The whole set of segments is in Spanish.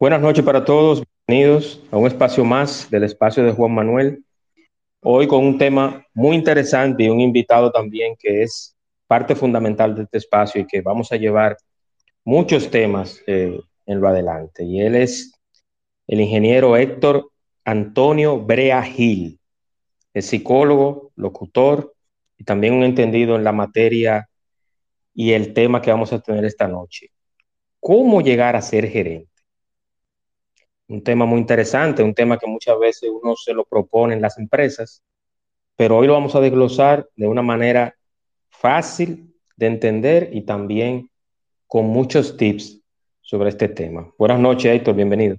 Buenas noches para todos, bienvenidos a un espacio más del espacio de Juan Manuel. Hoy con un tema muy interesante y un invitado también que es parte fundamental de este espacio y que vamos a llevar muchos temas eh, en lo adelante. Y él es el ingeniero Héctor Antonio Brea Gil, es psicólogo, locutor y también un entendido en la materia y el tema que vamos a tener esta noche. ¿Cómo llegar a ser gerente? Un tema muy interesante, un tema que muchas veces uno se lo propone en las empresas, pero hoy lo vamos a desglosar de una manera fácil de entender y también con muchos tips sobre este tema. Buenas noches, Héctor, bienvenido.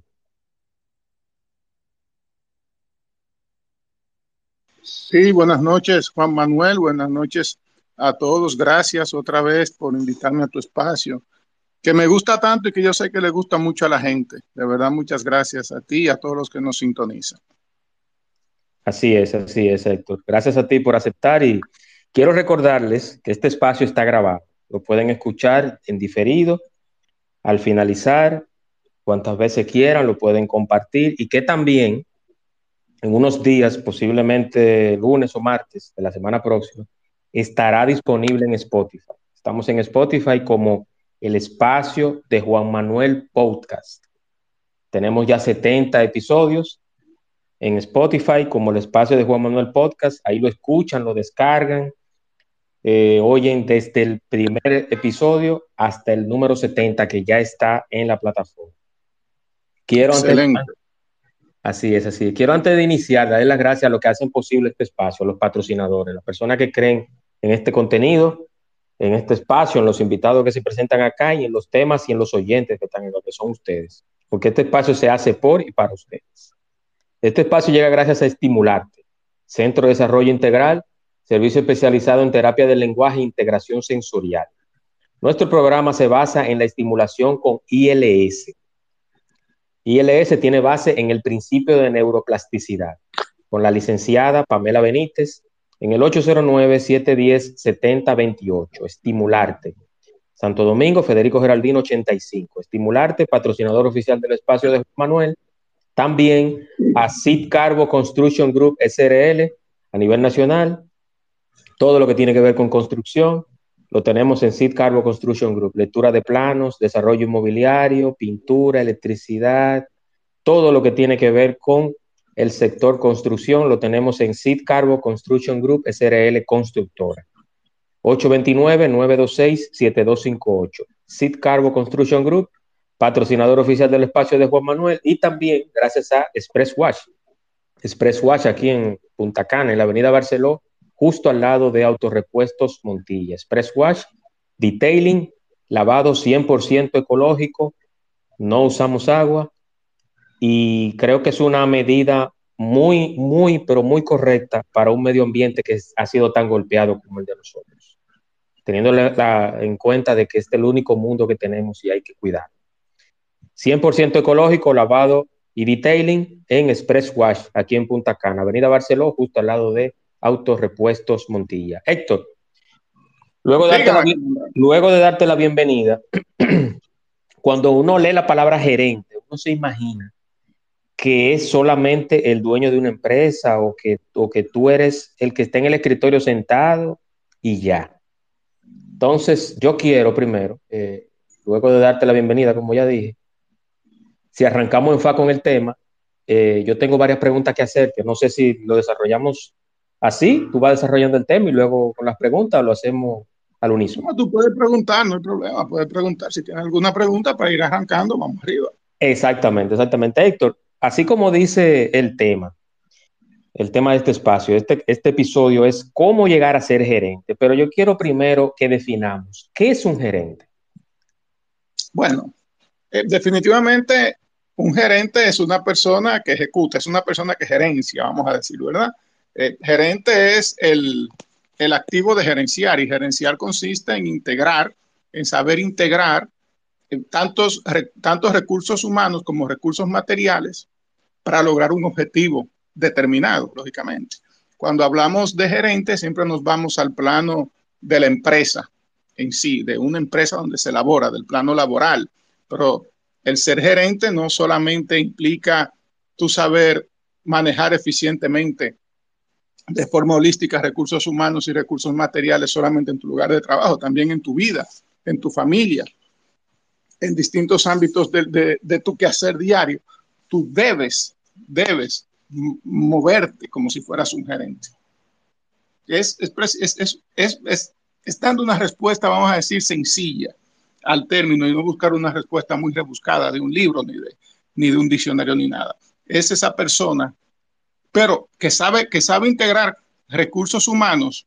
Sí, buenas noches, Juan Manuel, buenas noches a todos. Gracias otra vez por invitarme a tu espacio que me gusta tanto y que yo sé que le gusta mucho a la gente. De verdad, muchas gracias a ti y a todos los que nos sintonizan. Así es, así es, Héctor. Gracias a ti por aceptar y quiero recordarles que este espacio está grabado. Lo pueden escuchar en diferido al finalizar, cuantas veces quieran, lo pueden compartir y que también en unos días, posiblemente lunes o martes de la semana próxima, estará disponible en Spotify. Estamos en Spotify como el espacio de Juan Manuel Podcast. Tenemos ya 70 episodios en Spotify como el espacio de Juan Manuel Podcast. Ahí lo escuchan, lo descargan, eh, oyen desde el primer episodio hasta el número 70 que ya está en la plataforma. Quiero antes, así es, así. Quiero antes de iniciar darle las gracias a los que hacen posible este espacio, a los patrocinadores, las personas que creen en este contenido en este espacio, en los invitados que se presentan acá y en los temas y en los oyentes que están en lo que son ustedes, porque este espacio se hace por y para ustedes. Este espacio llega gracias a Estimularte, Centro de Desarrollo Integral, servicio especializado en terapia del lenguaje e integración sensorial. Nuestro programa se basa en la estimulación con ILS. ILS tiene base en el principio de neuroplasticidad, con la licenciada Pamela Benítez, en el 809-710-7028. Estimularte. Santo Domingo, Federico Geraldino 85. Estimularte, patrocinador oficial del espacio de Manuel. También a Sid Carbo Construction Group SRL a nivel nacional. Todo lo que tiene que ver con construcción lo tenemos en Sid Carbo Construction Group. Lectura de planos, desarrollo inmobiliario, pintura, electricidad, todo lo que tiene que ver con el sector construcción lo tenemos en Sid Carbo Construction Group SRL Constructora. 829-926-7258. Sid Carbo Construction Group, patrocinador oficial del espacio de Juan Manuel y también gracias a Express Wash. Express Wash aquí en Punta Cana, en la avenida Barceló, justo al lado de Autorepuestos Montilla. Express Wash, detailing, lavado 100% ecológico, no usamos agua, y creo que es una medida muy, muy, pero muy correcta para un medio ambiente que ha sido tan golpeado como el de nosotros, teniendo en cuenta de que este es el único mundo que tenemos y hay que cuidar. 100% ecológico, lavado y detailing en Express Wash, aquí en Punta Cana, Avenida Barceló, justo al lado de Autorepuestos Montilla. Héctor, luego luego de darte la bienvenida, cuando uno lee la palabra gerente, uno se imagina que es solamente el dueño de una empresa o que, o que tú eres el que está en el escritorio sentado y ya. Entonces, yo quiero primero, eh, luego de darte la bienvenida, como ya dije, si arrancamos en fa con el tema, eh, yo tengo varias preguntas que hacer, que no sé si lo desarrollamos así, tú vas desarrollando el tema y luego con las preguntas lo hacemos al unísono. tú puedes preguntar, no hay problema, puedes preguntar. Si tienes alguna pregunta para ir arrancando, vamos arriba. Exactamente, exactamente. Héctor, así como dice el tema, el tema de este espacio, este, este episodio es cómo llegar a ser gerente, pero yo quiero primero que definamos, ¿qué es un gerente? Bueno, Eh, definitivamente, un gerente es una persona que ejecuta, es una persona que gerencia, vamos a decir, ¿verdad? Eh, gerente es el, el activo de gerenciar y gerenciar consiste en integrar, en saber integrar tantos, tantos recursos humanos como recursos materiales para lograr un objetivo determinado, lógicamente. Cuando hablamos de gerente, siempre nos vamos al plano de la empresa en sí, de una empresa donde se elabora, del plano laboral. Pero el ser gerente no solamente implica tu saber manejar eficientemente de forma holística recursos humanos y recursos materiales solamente en tu lugar de trabajo, también en tu vida, en tu familia, en distintos ámbitos de, de, tu quehacer diario. Tú debes, debes moverte como si fueras un gerente. Es, es, es, es, dando una respuesta, vamos a decir, sencilla al término y no buscar una respuesta muy rebuscada de un libro ni de, ni de un diccionario ni nada. Es esa persona pero que sabe, que sabe integrar recursos humanos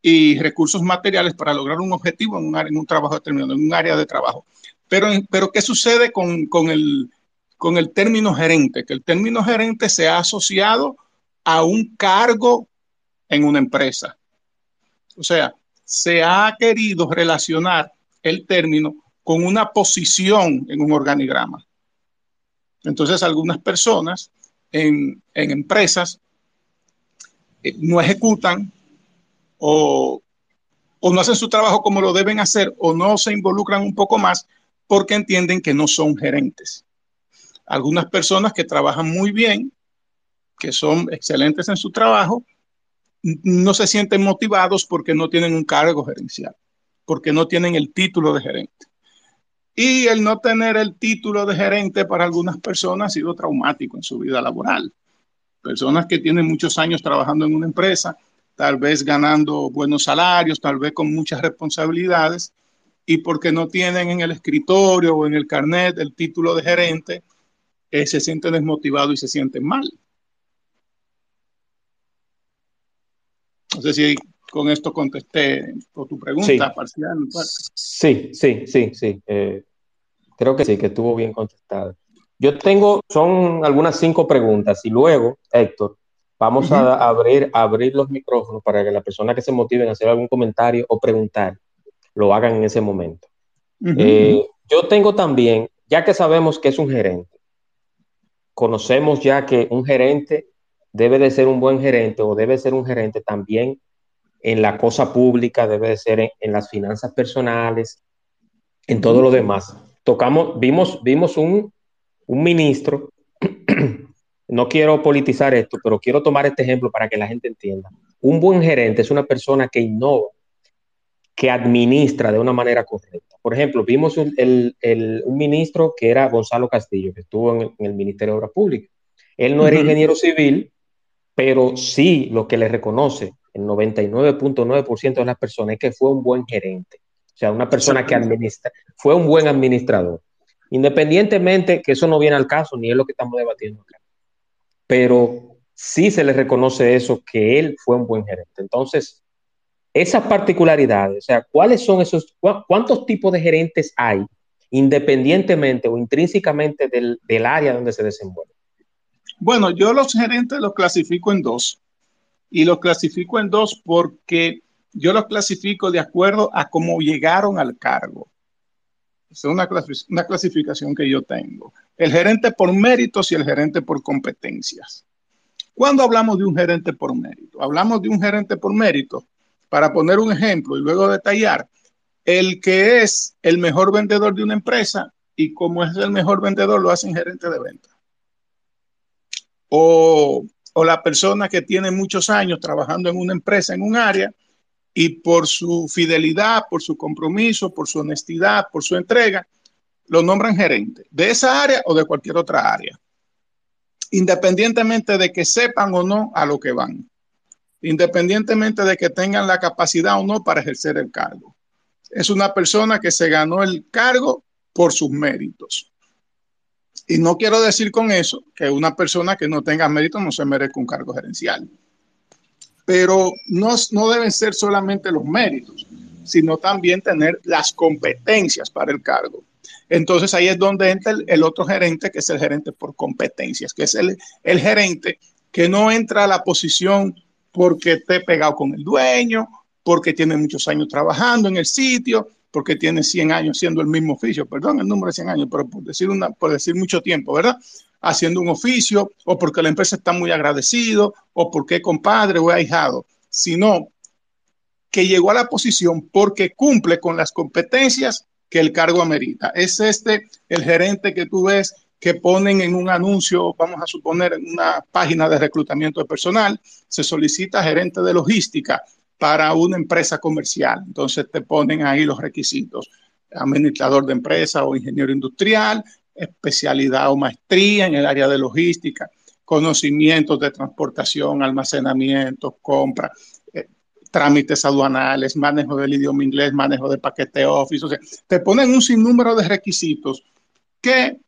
y recursos materiales para lograr un objetivo en un, en un trabajo determinado, en un área de trabajo. Pero, pero ¿qué sucede con, con, el, con el término gerente? Que el término gerente se ha asociado a un cargo en una empresa. O sea, se ha querido relacionar el término con una posición en un organigrama. Entonces, algunas personas en, empresas eh, no ejecutan o, o no hacen su trabajo como lo deben hacer o no se involucran un poco más porque entienden que no son gerentes. Algunas personas que trabajan muy bien, que son excelentes en su trabajo, no se sienten motivados porque no tienen un cargo gerencial, porque no tienen el título de gerente. Y el no tener el título de gerente para algunas personas ha sido traumático en su vida laboral. Personas que tienen muchos años trabajando en una empresa, tal vez ganando buenos salarios, tal vez con muchas responsabilidades, y porque no tienen en el escritorio o en el carnet el título de gerente, eh, se sienten desmotivados y se sienten mal. No sé si con esto contesté tu pregunta sí. parcial. Sí, sí, sí, sí. Eh, Creo que sí, que estuvo bien contestado. Yo tengo, son algunas cinco preguntas y luego, Héctor, vamos a abrir, abrir los micrófonos para que las personas que se motiven a hacer algún comentario o preguntar lo hagan en ese momento. Eh, yo tengo también, ya que sabemos que es un gerente, conocemos ya que un gerente debe de ser un buen gerente o debe ser un gerente también en la cosa pública, debe de ser en, las finanzas personales, en todo lo demás tocamos, vimos, vimos un, un ministro, no quiero politizar esto, pero quiero tomar este ejemplo para que la gente entienda. Un buen gerente es una persona que innova, que administra de una manera correcta. Por ejemplo, vimos un, el, el, un ministro que era Gonzalo Castillo, que estuvo en el, en el Ministerio de Obras Públicas. Él no era ingeniero civil, pero sí lo que le reconoce el 99.9% de las personas es que fue un buen gerente. O sea, una persona que administra, fue un buen administrador. Independientemente que eso no viene al caso, ni es lo que estamos debatiendo acá. Pero sí se le reconoce eso, que él fue un buen gerente. Entonces, esas particularidades, o sea, ¿cuáles son esos, cuántos tipos de gerentes hay, independientemente o intrínsecamente del, del área donde se desenvuelve? Bueno, yo los gerentes los clasifico en dos. Y los clasifico en dos porque yo los clasifico de acuerdo a cómo llegaron al cargo. Es una, una clasificación que yo tengo. El gerente por méritos y el gerente por competencias. Cuando hablamos de un gerente por mérito, hablamos de un gerente por mérito, para poner un ejemplo y luego detallar, el que es el mejor vendedor de una empresa y como es el mejor vendedor lo hacen gerente de venta. O, o la persona que tiene muchos años trabajando en una empresa, en un área, y por su fidelidad, por su compromiso, por su honestidad, por su entrega, lo nombran gerente de esa área o de cualquier otra área, independientemente de que sepan o no a lo que van, independientemente de que tengan la capacidad o no para ejercer el cargo. Es una persona que se ganó el cargo por sus méritos. Y no quiero decir con eso que una persona que no tenga méritos no se merezca un cargo gerencial pero no, no deben ser solamente los méritos, sino también tener las competencias para el cargo. Entonces ahí es donde entra el, otro gerente, que es el gerente por competencias, que es el, el gerente que no entra a la posición porque esté pegado con el dueño, porque tiene muchos años trabajando en el sitio, porque tiene 100 años siendo el mismo oficio, perdón el número de 100 años, pero por decir, una, por decir mucho tiempo, ¿verdad? Haciendo un oficio, o porque la empresa está muy agradecido, o porque es compadre o es ahijado, sino que llegó a la posición porque cumple con las competencias que el cargo amerita. Es este el gerente que tú ves que ponen en un anuncio, vamos a suponer, en una página de reclutamiento de personal, se solicita gerente de logística para una empresa comercial. Entonces te ponen ahí los requisitos, administrador de empresa o ingeniero industrial, especialidad o maestría en el área de logística, conocimientos de transportación, almacenamiento, compra, eh, trámites aduanales, manejo del idioma inglés, manejo de paquete Office. O sea, te ponen un sinnúmero de requisitos que,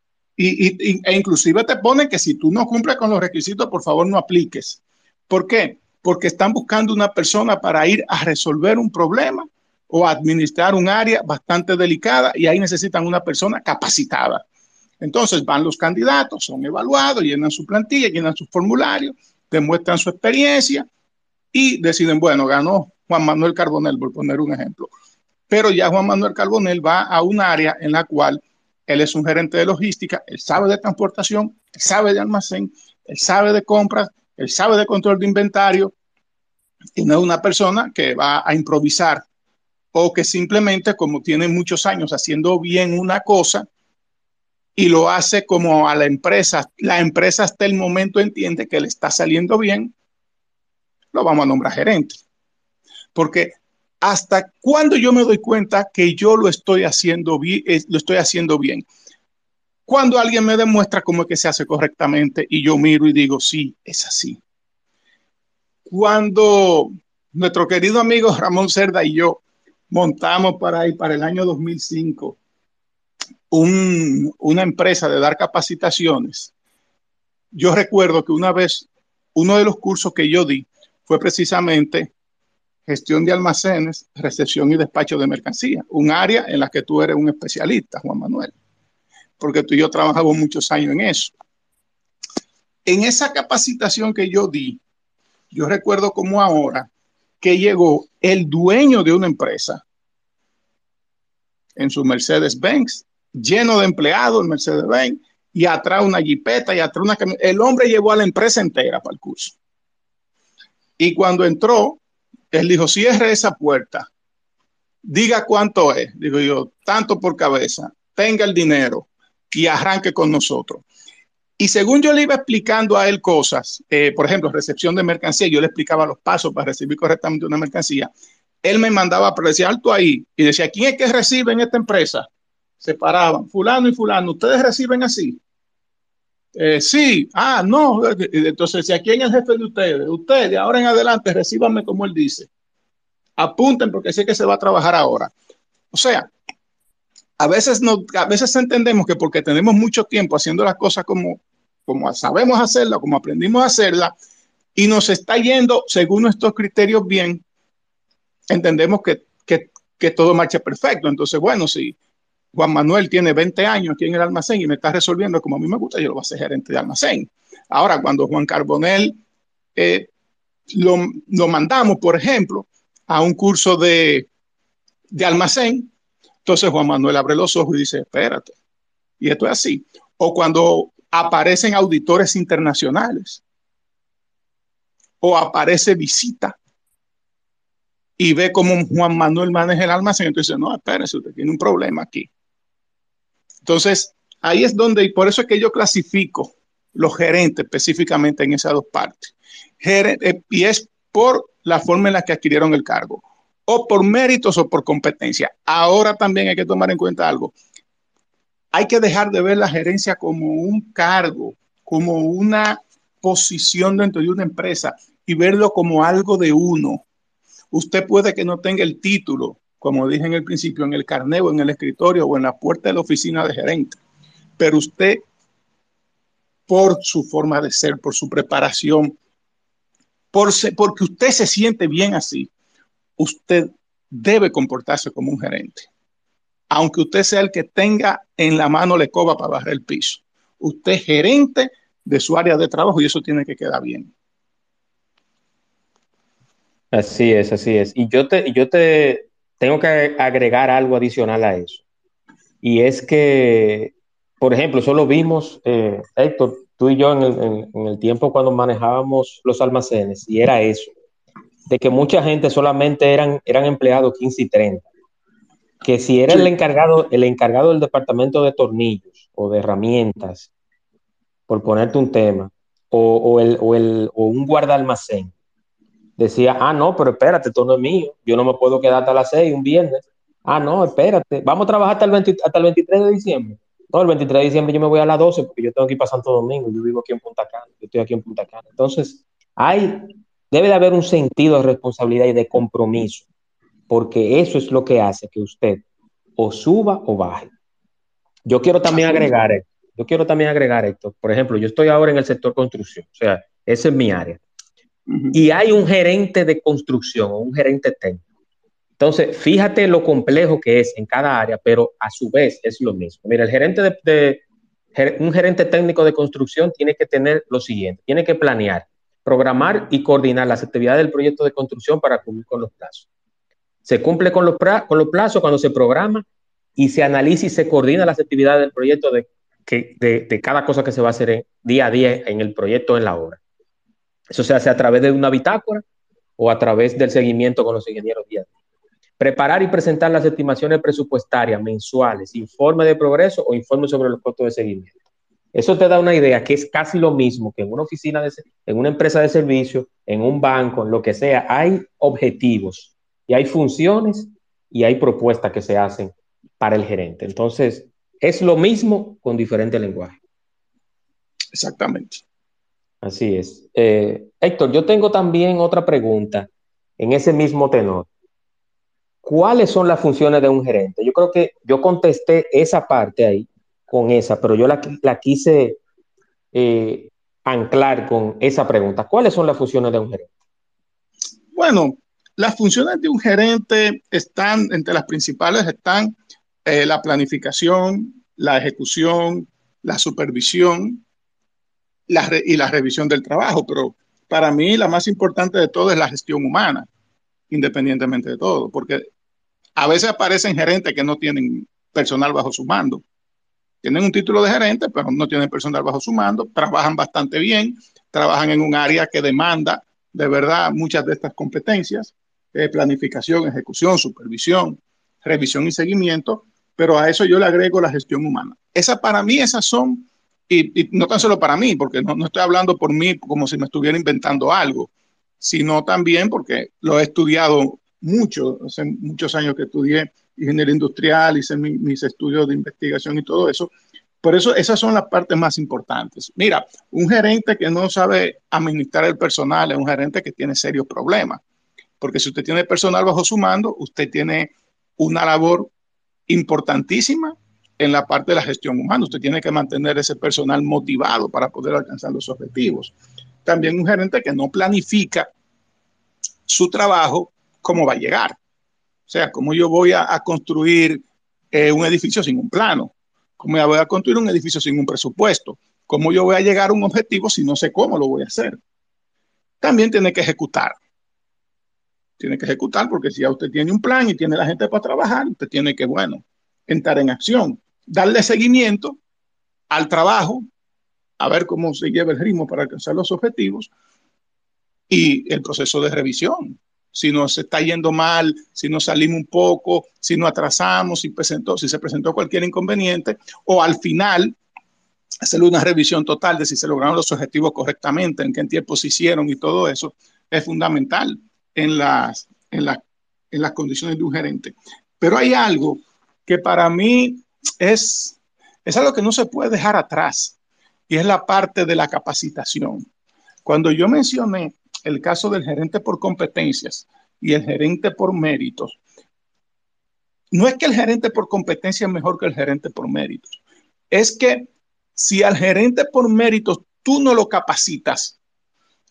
e inclusive te ponen que si tú no cumples con los requisitos, por favor no apliques. ¿Por qué? porque están buscando una persona para ir a resolver un problema o administrar un área bastante delicada y ahí necesitan una persona capacitada. Entonces van los candidatos, son evaluados, llenan su plantilla, llenan su formulario, demuestran su experiencia y deciden, bueno, ganó Juan Manuel Carbonel, por poner un ejemplo. Pero ya Juan Manuel Carbonel va a un área en la cual él es un gerente de logística, él sabe de transportación, él sabe de almacén, él sabe de compras, él sabe de control de inventario y no es una persona que va a improvisar o que simplemente como tiene muchos años haciendo bien una cosa y lo hace como a la empresa, la empresa hasta el momento entiende que le está saliendo bien, lo vamos a nombrar gerente. Porque hasta cuando yo me doy cuenta que yo lo estoy haciendo bien, eh, lo estoy haciendo bien. Cuando alguien me demuestra cómo es que se hace correctamente y yo miro y digo, sí, es así. Cuando nuestro querido amigo Ramón Cerda y yo montamos para ahí, para el año 2005, una empresa de dar capacitaciones, yo recuerdo que una vez uno de los cursos que yo di fue precisamente gestión de almacenes, recepción y despacho de mercancía, un área en la que tú eres un especialista, Juan Manuel porque tú y yo trabajamos muchos años en eso. En esa capacitación que yo di, yo recuerdo como ahora que llegó el dueño de una empresa en su Mercedes-Benz, lleno de empleados, el Mercedes-Benz, y atrás una jipeta y atrás una El hombre llevó a la empresa entera para el curso. Y cuando entró, él dijo, cierre esa puerta, diga cuánto es. Digo yo, tanto por cabeza, tenga el dinero, y arranque con nosotros. Y según yo le iba explicando a él cosas, eh, por ejemplo, recepción de mercancía, yo le explicaba los pasos para recibir correctamente una mercancía, él me mandaba a decir alto ahí y decía, ¿quién es que recibe en esta empresa? Se paraban, fulano y fulano, ¿ustedes reciben así? Eh, sí, ah, no, entonces, ¿a quién es el jefe de ustedes? Ustedes, de ahora en adelante, recíbanme como él dice. Apunten porque sé que se va a trabajar ahora. O sea, a veces, no, a veces entendemos que porque tenemos mucho tiempo haciendo las cosas como, como sabemos hacerla, como aprendimos a hacerla, y nos está yendo según nuestros criterios bien, entendemos que, que, que todo marcha perfecto. Entonces, bueno, si Juan Manuel tiene 20 años aquí en el almacén y me está resolviendo como a mí me gusta, yo lo voy a hacer gerente de almacén. Ahora, cuando Juan Carbonel eh, lo, mandamos, por ejemplo, a un curso de, de almacén, entonces Juan Manuel abre los ojos y dice, espérate, y esto es así. O cuando aparecen auditores internacionales, o aparece visita, y ve cómo Juan Manuel maneja el almacén, entonces no, espérese, usted tiene un problema aquí. Entonces, ahí es donde, y por eso es que yo clasifico los gerentes específicamente en esas dos partes. Eh, y es por la forma en la que adquirieron el cargo o por méritos o por competencia. Ahora también hay que tomar en cuenta algo. Hay que dejar de ver la gerencia como un cargo, como una posición dentro de una empresa y verlo como algo de uno. Usted puede que no tenga el título, como dije en el principio, en el carneo, en el escritorio o en la puerta de la oficina de gerente, pero usted, por su forma de ser, por su preparación, por porque usted se siente bien así, usted debe comportarse como un gerente. aunque usted sea el que tenga en la mano la escoba para barrer el piso. Usted es gerente de su área de trabajo y eso tiene que quedar bien. Así es, así es. Y yo te, yo te tengo que agregar algo adicional a eso. Y es que, por ejemplo, solo vimos, eh, Héctor, tú y yo en el, tiempo cuando manejábamos los almacenes, y era eso, de que mucha gente solamente eran, eran empleados 15 y 30. Que si era el encargado, el encargado del departamento de tornillos o de herramientas, por ponerte un tema, o, el, o, el, o un guardalmacén, decía, ah, no, pero espérate, esto no es mío, yo no me puedo quedar hasta las 6 un viernes. Ah, no, espérate, vamos a trabajar hasta el, hasta el 23 de diciembre. No, el 23 de diciembre yo me voy a las 12 porque yo tengo que ir para Santo Domingo, yo vivo aquí en Punta Cana, yo estoy aquí en Punta Cana. Entonces, hay, debe de haber un sentido de responsabilidad y de compromiso, porque eso es lo que hace que usted o suba o baje. Yo quiero también agregar, yo quiero también agregar esto. Por ejemplo, yo estoy ahora en el sector construcción, o sea, esa es mi área y hay un gerente de construcción un gerente técnico. Entonces, fíjate lo complejo que es en cada área, pero a su vez es lo mismo. Mira, el gerente de, un gerente técnico de construcción tiene que tener lo siguiente, tiene que planear, programar y coordinar las actividades del proyecto de construcción para cumplir con los plazos. Se cumple con los, con los plazos cuando se programa y se analiza y se coordina las actividades del proyecto de, de, de cada cosa que se va a hacer día a día en el proyecto en la obra. Eso se hace a través de una bitácora o a través del seguimiento con los ingenieros día Preparar y presentar las estimaciones presupuestarias mensuales, informe de progreso o informe sobre los costos de seguimiento. Eso te da una idea que es casi lo mismo que en una oficina, de, en una empresa de servicio, en un banco, en lo que sea. Hay objetivos y hay funciones y hay propuestas que se hacen para el gerente. Entonces, es lo mismo con diferente lenguaje. Exactamente. Así es. Eh, Héctor, yo tengo también otra pregunta en ese mismo tenor. ¿Cuáles son las funciones de un gerente? Yo creo que yo contesté esa parte ahí con esa, pero yo la, quise eh, anclar con esa pregunta. ¿Cuáles son las funciones de un gerente? Bueno, las funciones de un gerente están, entre las principales están eh, la planificación, la ejecución, la supervisión, y la revisión del trabajo, pero para mí la más importante de todo es la gestión humana, independientemente de todo, porque a veces aparecen gerentes que no tienen personal bajo su mando. Tienen un título de gerente, pero no tienen personal bajo su mando, trabajan bastante bien, trabajan en un área que demanda de verdad muchas de estas competencias, eh, planificación, ejecución, supervisión, revisión y seguimiento, pero a eso yo le agrego la gestión humana. Esa para mí, esas son y, no tan solo para mí, porque no, estoy hablando por mí como si me estuviera inventando algo, sino también porque lo he estudiado mucho, hace muchos años que estudié ingeniería industrial, hice mis estudios de investigación y todo eso. Por eso esas son las partes más importantes. Mira, un gerente que no sabe administrar el personal es un gerente que tiene serios problemas, porque si usted tiene personal bajo su mando, usted tiene una labor importantísima en la parte de la gestión humana. Usted tiene que mantener ese personal motivado para poder alcanzar los objetivos. También un gerente que no planifica su trabajo, cómo va a llegar. O sea, cómo yo voy a, construir eh, un edificio sin un plano, cómo yo voy a construir un edificio sin un presupuesto, cómo yo voy a llegar a un objetivo si no sé cómo lo voy a hacer. También tiene que ejecutar. Tiene que ejecutar porque si ya usted tiene un plan y tiene la gente para trabajar, usted tiene que, bueno, entrar en acción darle seguimiento al trabajo, a ver cómo se lleva el ritmo para alcanzar los objetivos y el proceso de revisión. Si nos está yendo mal, si nos salimos un poco, si nos atrasamos, si, presentó, se presentó cualquier inconveniente, o al final hacer una revisión total de si se lograron los objetivos correctamente, en qué tiempo se hicieron y todo eso, es fundamental en las, en, en las condiciones de un gerente. Pero hay algo que para mí es, es algo que no se puede dejar atrás y es la parte de la capacitación. Cuando yo mencioné el caso del gerente por competencias y el gerente por méritos, no es que el gerente por competencia es mejor que el gerente por méritos, es que si al gerente por méritos tú no lo capacitas,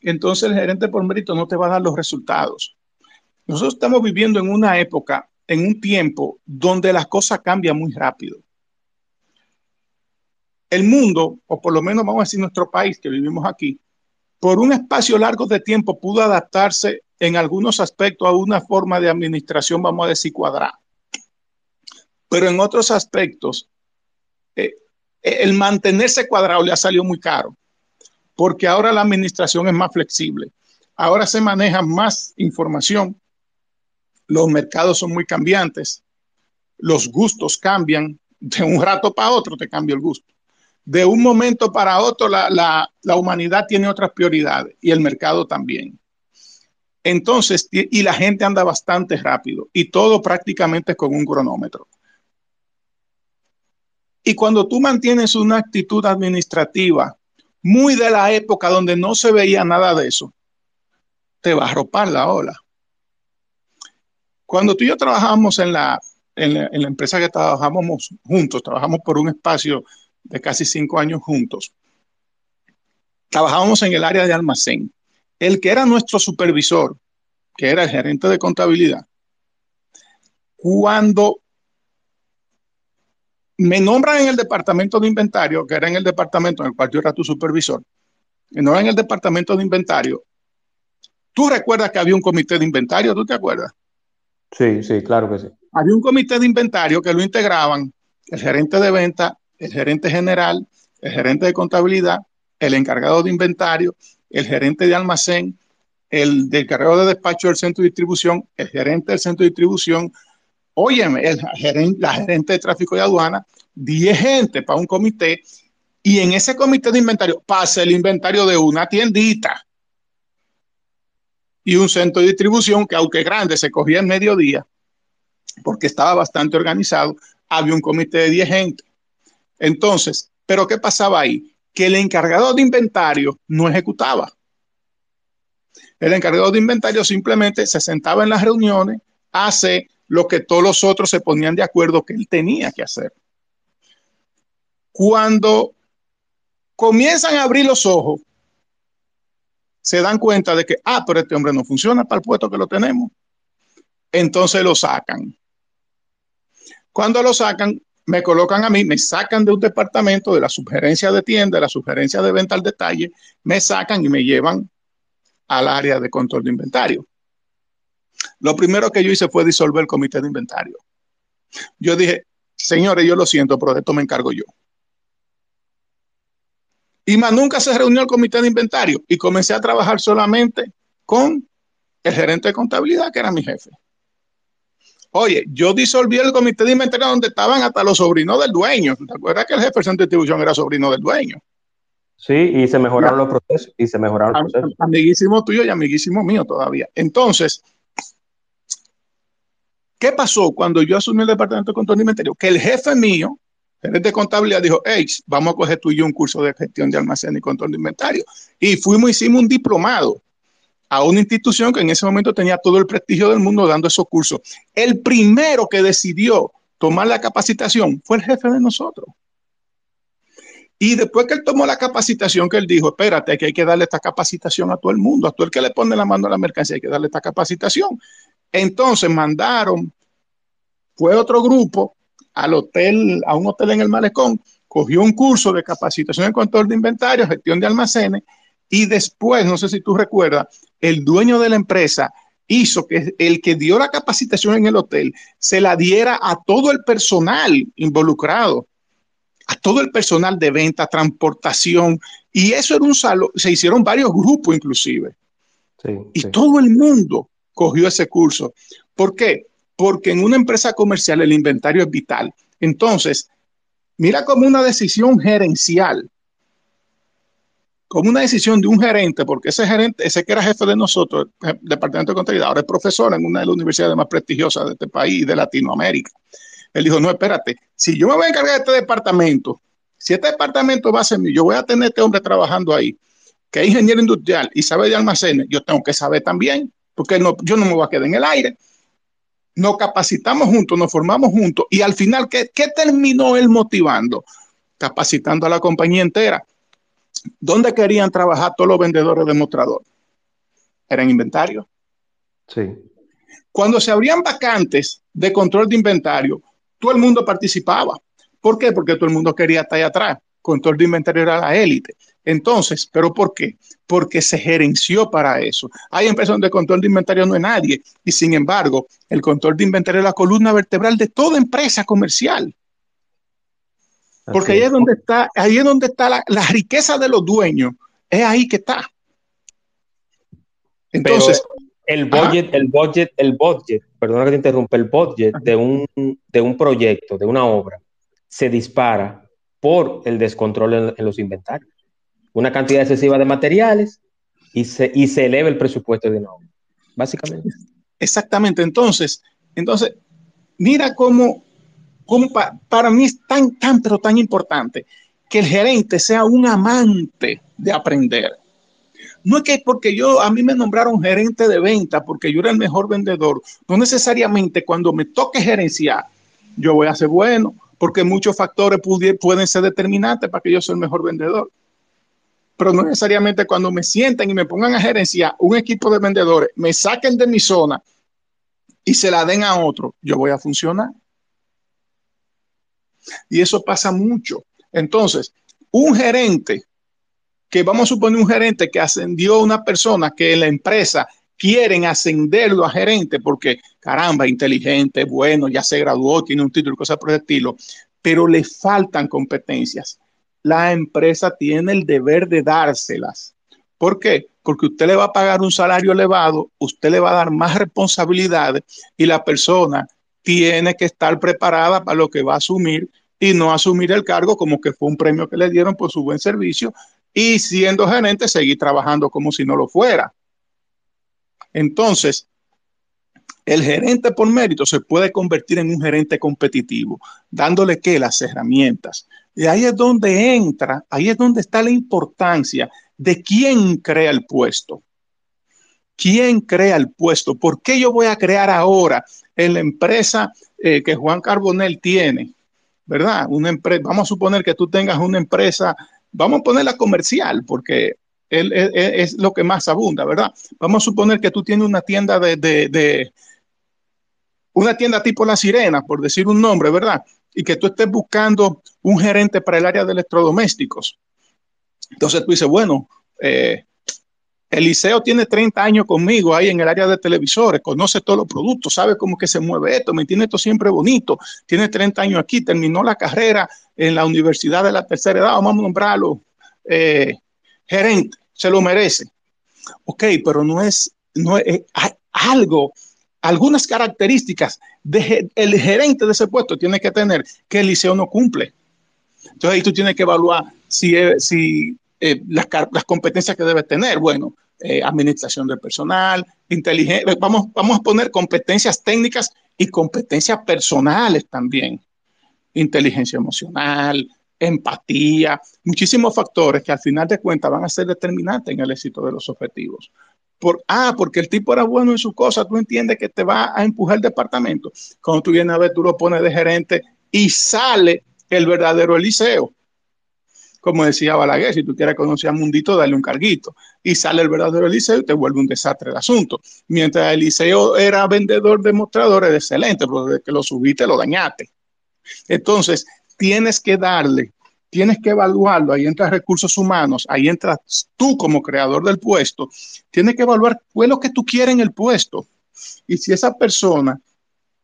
entonces el gerente por méritos no te va a dar los resultados. Nosotros estamos viviendo en una época en un tiempo donde las cosas cambian muy rápido. El mundo, o por lo menos vamos a decir nuestro país que vivimos aquí, por un espacio largo de tiempo pudo adaptarse en algunos aspectos a una forma de administración, vamos a decir, cuadrada. Pero en otros aspectos, eh, el mantenerse cuadrado le ha salido muy caro, porque ahora la administración es más flexible. Ahora se maneja más información, los mercados son muy cambiantes, los gustos cambian, de un rato para otro te cambia el gusto. De un momento para otro la, la humanidad tiene otras prioridades y el mercado también. Entonces, y la gente anda bastante rápido y todo prácticamente con un cronómetro. Y cuando tú mantienes una actitud administrativa muy de la época donde no se veía nada de eso, te va a arropar la ola. Cuando tú y yo trabajamos en la, empresa que trabajamos juntos, trabajamos por un espacio de casi cinco años juntos, trabajábamos en el área de almacén. El que era nuestro supervisor, que era el gerente de contabilidad, cuando me nombran en el departamento de inventario, que era en el departamento en el cual yo era tu supervisor, me nombran en el departamento de inventario. ¿Tú recuerdas que había un comité de inventario? ¿Tú te acuerdas? Sí, sí, claro que sí. Había un comité de inventario que lo integraban el gerente de venta, el gerente general, el gerente de contabilidad, el encargado de inventario, el gerente de almacén, el del encargado de despacho del centro de distribución, el gerente del centro de distribución, óyeme, el gerente, la gerente de tráfico y aduana, 10 gente para un comité, y en ese comité de inventario pasa el inventario de una tiendita y un centro de distribución que aunque grande se cogía en mediodía, porque estaba bastante organizado, había un comité de 10 gente. Entonces, ¿pero qué pasaba ahí? Que el encargado de inventario no ejecutaba. El encargado de inventario simplemente se sentaba en las reuniones, hace lo que todos los otros se ponían de acuerdo que él tenía que hacer. Cuando comienzan a abrir los ojos se dan cuenta de que, ah, pero este hombre no funciona para el puesto que lo tenemos. Entonces lo sacan. Cuando lo sacan, me colocan a mí, me sacan de un departamento de la sugerencia de tienda, de la sugerencia de venta al detalle, me sacan y me llevan al área de control de inventario. Lo primero que yo hice fue disolver el comité de inventario. Yo dije, señores, yo lo siento, pero de esto me encargo yo. Y más nunca se reunió el comité de inventario y comencé a trabajar solamente con el gerente de contabilidad, que era mi jefe. Oye, yo disolví el comité de inventario donde estaban hasta los sobrinos del dueño. ¿Te acuerdas que el jefe de distribución era sobrino del dueño? Sí, y se mejoraron los procesos. Y se mejoraron los procesos. Amiguísimo tuyo y amiguísimo mío todavía. Entonces, ¿qué pasó cuando yo asumí el departamento de control de inventario? Que el jefe mío gerente de contabilidad dijo, hey, vamos a coger tú y yo un curso de gestión de almacén y control de inventario. Y fuimos, hicimos un diplomado a una institución que en ese momento tenía todo el prestigio del mundo dando esos cursos. El primero que decidió tomar la capacitación fue el jefe de nosotros. Y después que él tomó la capacitación, que él dijo, espérate, que hay que darle esta capacitación a todo el mundo, a todo el que le pone la mano a la mercancía, hay que darle esta capacitación. Entonces mandaron, fue otro grupo al hotel, a un hotel en el Malecón, cogió un curso de capacitación en control de inventario, gestión de almacenes, y después, no sé si tú recuerdas, el dueño de la empresa hizo que el que dio la capacitación en el hotel se la diera a todo el personal involucrado, a todo el personal de venta, transportación, y eso era un salón, se hicieron varios grupos inclusive. y todo el mundo cogió ese curso. ¿Por qué? Porque en una empresa comercial el inventario es vital. Entonces, mira como una decisión gerencial, como una decisión de un gerente, porque ese gerente, ese que era jefe de nosotros, departamento de contabilidad, ahora es profesor en una de las universidades más prestigiosas de este país, de Latinoamérica. Él dijo, no, espérate, si yo me voy a encargar de este departamento, si este departamento va a ser mío, yo voy a tener este hombre trabajando ahí, que es ingeniero industrial y sabe de almacenes, yo tengo que saber también, porque yo no me voy a quedar en el aire nos capacitamos juntos, nos formamos juntos y al final, ¿qué, terminó él motivando? Capacitando a la compañía entera. ¿Dónde querían trabajar todos los vendedores de mostrador? ¿Era en inventario? Sí. Cuando se abrían vacantes de control de inventario, todo el mundo participaba. ¿Por qué? Porque todo el mundo quería estar ahí atrás. Control de inventario era la élite. Entonces, ¿pero por qué? Porque se gerenció para eso. Hay empresas donde el control de inventario no es nadie y sin embargo, el control de inventario es la columna vertebral de toda empresa comercial. Porque ahí es donde está, ahí es donde está la, riqueza de los dueños, es ahí que está. Entonces, el budget, el budget, el budget, perdona que te interrumpa, el budget de un, de un proyecto, de una obra, se dispara por el descontrol en, los inventarios. Una cantidad excesiva de materiales y se, y se eleva el presupuesto de una obra, básicamente. Exactamente. Entonces, entonces mira cómo para mí es tan, tan, pero tan importante que el gerente sea un amante de aprender. No es que porque yo, a mí me nombraron gerente de venta porque yo era el mejor vendedor, no necesariamente cuando me toque gerenciar, yo voy a ser bueno, porque muchos factores pueden ser determinantes para que yo sea el mejor vendedor. Pero no necesariamente cuando me sienten y me pongan a gerenciar un equipo de vendedores, me saquen de mi zona y se la den a otro, yo voy a funcionar. Y eso pasa mucho. Entonces, un gerente, que vamos a suponer un gerente que ascendió a una persona que en la empresa quieren ascenderlo a gerente porque, caramba, inteligente, bueno, ya se graduó, tiene un título, cosas por el estilo, pero le faltan competencias. La empresa tiene el deber de dárselas. ¿Por qué? Porque usted le va a pagar un salario elevado, usted le va a dar más responsabilidades y la persona tiene que estar preparada para lo que va a asumir y no asumir el cargo como que fue un premio que le dieron por su buen servicio y siendo gerente seguir trabajando como si no lo fuera. Entonces, el gerente por mérito se puede convertir en un gerente competitivo, dándole que las herramientas. Y ahí es donde entra, ahí es donde está la importancia de quién crea el puesto. ¿Quién crea el puesto? ¿Por qué yo voy a crear ahora en la empresa eh, que Juan Carbonel tiene? ¿Verdad? Una empresa, vamos a suponer que tú tengas una empresa, vamos a ponerla comercial, porque él, es, lo que más abunda, ¿verdad? Vamos a suponer que tú tienes una tienda de, una tienda tipo La Sirena, por decir un nombre, ¿verdad? Y que tú estés buscando un gerente para el área de electrodomésticos. Entonces tú dices, bueno, eh, Eliseo tiene 30 años conmigo ahí en el área de televisores, conoce todos los productos, sabe cómo que se mueve esto, me tiene esto siempre bonito, tiene 30 años aquí, terminó la carrera en la Universidad de la Tercera Edad, vamos a nombrarlo eh, gerente, se lo merece. Ok, pero no es, no es, hay algo, algunas características del el gerente de ese puesto tiene que tener que Eliseo no cumple. Entonces ahí tú tienes que evaluar si, si eh, las, competencias que debe tener. Bueno, eh, administración del personal, inteligencia, vamos, vamos a poner competencias técnicas y competencias personales también. Inteligencia emocional, empatía, muchísimos factores que al final de cuentas van a ser determinantes en el éxito de los objetivos. Por, ah, porque el tipo era bueno en su cosa, tú entiendes que te va a empujar el departamento. Cuando tú vienes a ver, tú lo pones de gerente y sale el verdadero Eliseo como decía Balaguer, si tú quieres conocer a Mundito, dale un carguito. Y sale el verdadero Eliseo y te vuelve un desastre el asunto. Mientras Eliseo era vendedor de mostradores, excelente, pero desde que lo subiste lo dañaste. Entonces, tienes que darle, tienes que evaluarlo. Ahí entras recursos humanos, ahí entras tú como creador del puesto. Tienes que evaluar cuál es lo que tú quieres en el puesto. Y si esa persona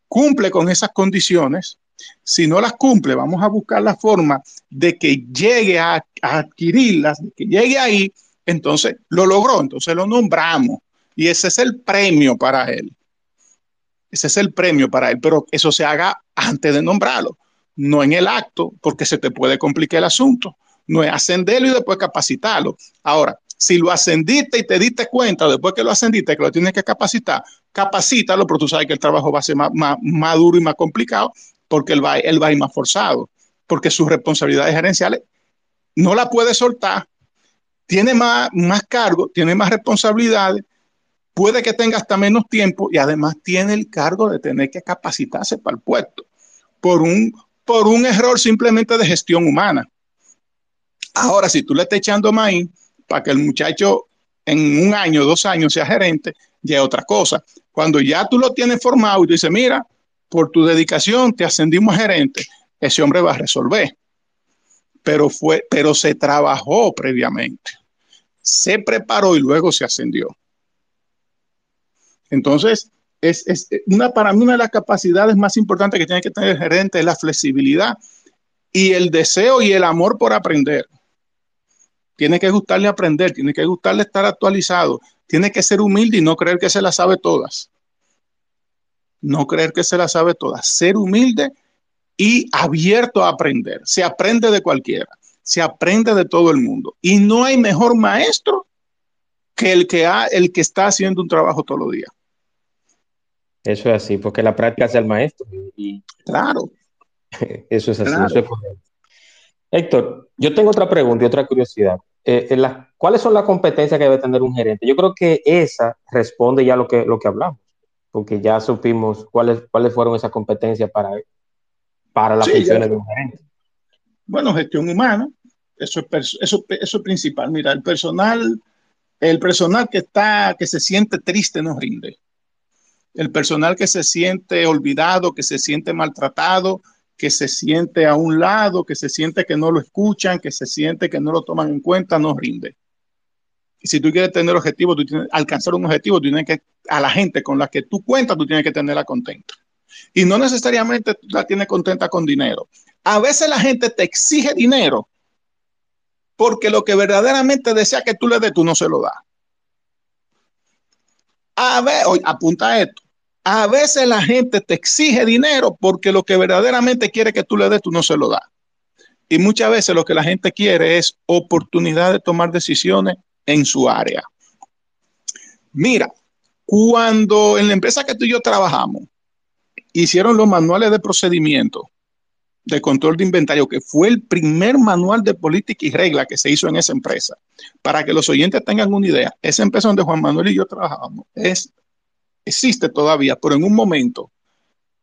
cumple con esas condiciones, si no las cumple, vamos a buscar la forma de que llegue a, adquirirlas, de que llegue ahí, entonces lo logró, entonces lo nombramos. Y ese es el premio para él. Ese es el premio para él, pero eso se haga antes de nombrarlo, no en el acto, porque se te puede complicar el asunto. No es ascenderlo y después capacitarlo. Ahora, si lo ascendiste y te diste cuenta después que lo ascendiste que lo tienes que capacitar, capacítalo, pero tú sabes que el trabajo va a ser más, más duro y más complicado porque él va, va a ir más forzado, porque sus responsabilidades gerenciales no la puede soltar, tiene más, más cargo, tiene más responsabilidades, puede que tenga hasta menos tiempo y además tiene el cargo de tener que capacitarse para el puesto por un, por un error simplemente de gestión humana. Ahora, si tú le estás echando maíz para que el muchacho en un año, dos años sea gerente, ya es otra cosa. Cuando ya tú lo tienes formado y tú dices, mira, por tu dedicación te ascendimos a gerente, ese hombre va a resolver. Pero fue, pero se trabajó previamente. Se preparó y luego se ascendió. Entonces, es, es, una, para mí una de las capacidades más importantes que tiene que tener el gerente es la flexibilidad y el deseo y el amor por aprender. Tiene que gustarle aprender, tiene que gustarle estar actualizado, tiene que ser humilde y no creer que se la sabe todas. No creer que se la sabe todas. Ser humilde y abierto a aprender. Se aprende de cualquiera, se aprende de todo el mundo. Y no hay mejor maestro que el que, ha, el que está haciendo un trabajo todos los días. Eso es así, porque la práctica es el maestro. Y... Claro. Eso es así. Eso es Héctor, yo tengo otra pregunta y otra curiosidad. Eh, en la, ¿Cuáles son las competencias que debe tener un gerente? Yo creo que esa responde ya lo que, lo que hablamos, porque ya supimos cuáles, cuáles fueron esas competencias para, para las funciones de un gerente. Bueno, gestión humana, eso es, eso, eso es principal. Mira, el personal, el personal que está, que se siente triste no rinde. El personal que se siente olvidado, que se siente maltratado, que se siente a un lado, que se siente que no lo escuchan, que se siente que no lo toman en cuenta, no rinde. Y si tú quieres tener objetivos, tú tienes, alcanzar un objetivo, tú tienes que, a la gente con la que tú cuentas, tú tienes que tenerla contenta. Y no necesariamente tú la tienes contenta con dinero. A veces la gente te exige dinero porque lo que verdaderamente desea que tú le des, tú no se lo das. A ver, oye, apunta esto. A veces la gente te exige dinero porque lo que verdaderamente quiere que tú le des, tú no se lo das. Y muchas veces lo que la gente quiere es oportunidad de tomar decisiones en su área. Mira, cuando en la empresa que tú y yo trabajamos, hicieron los manuales de procedimiento de control de inventario, que fue el primer manual de política y regla que se hizo en esa empresa. Para que los oyentes tengan una idea, esa empresa donde Juan Manuel y yo trabajamos es existe todavía, pero en un momento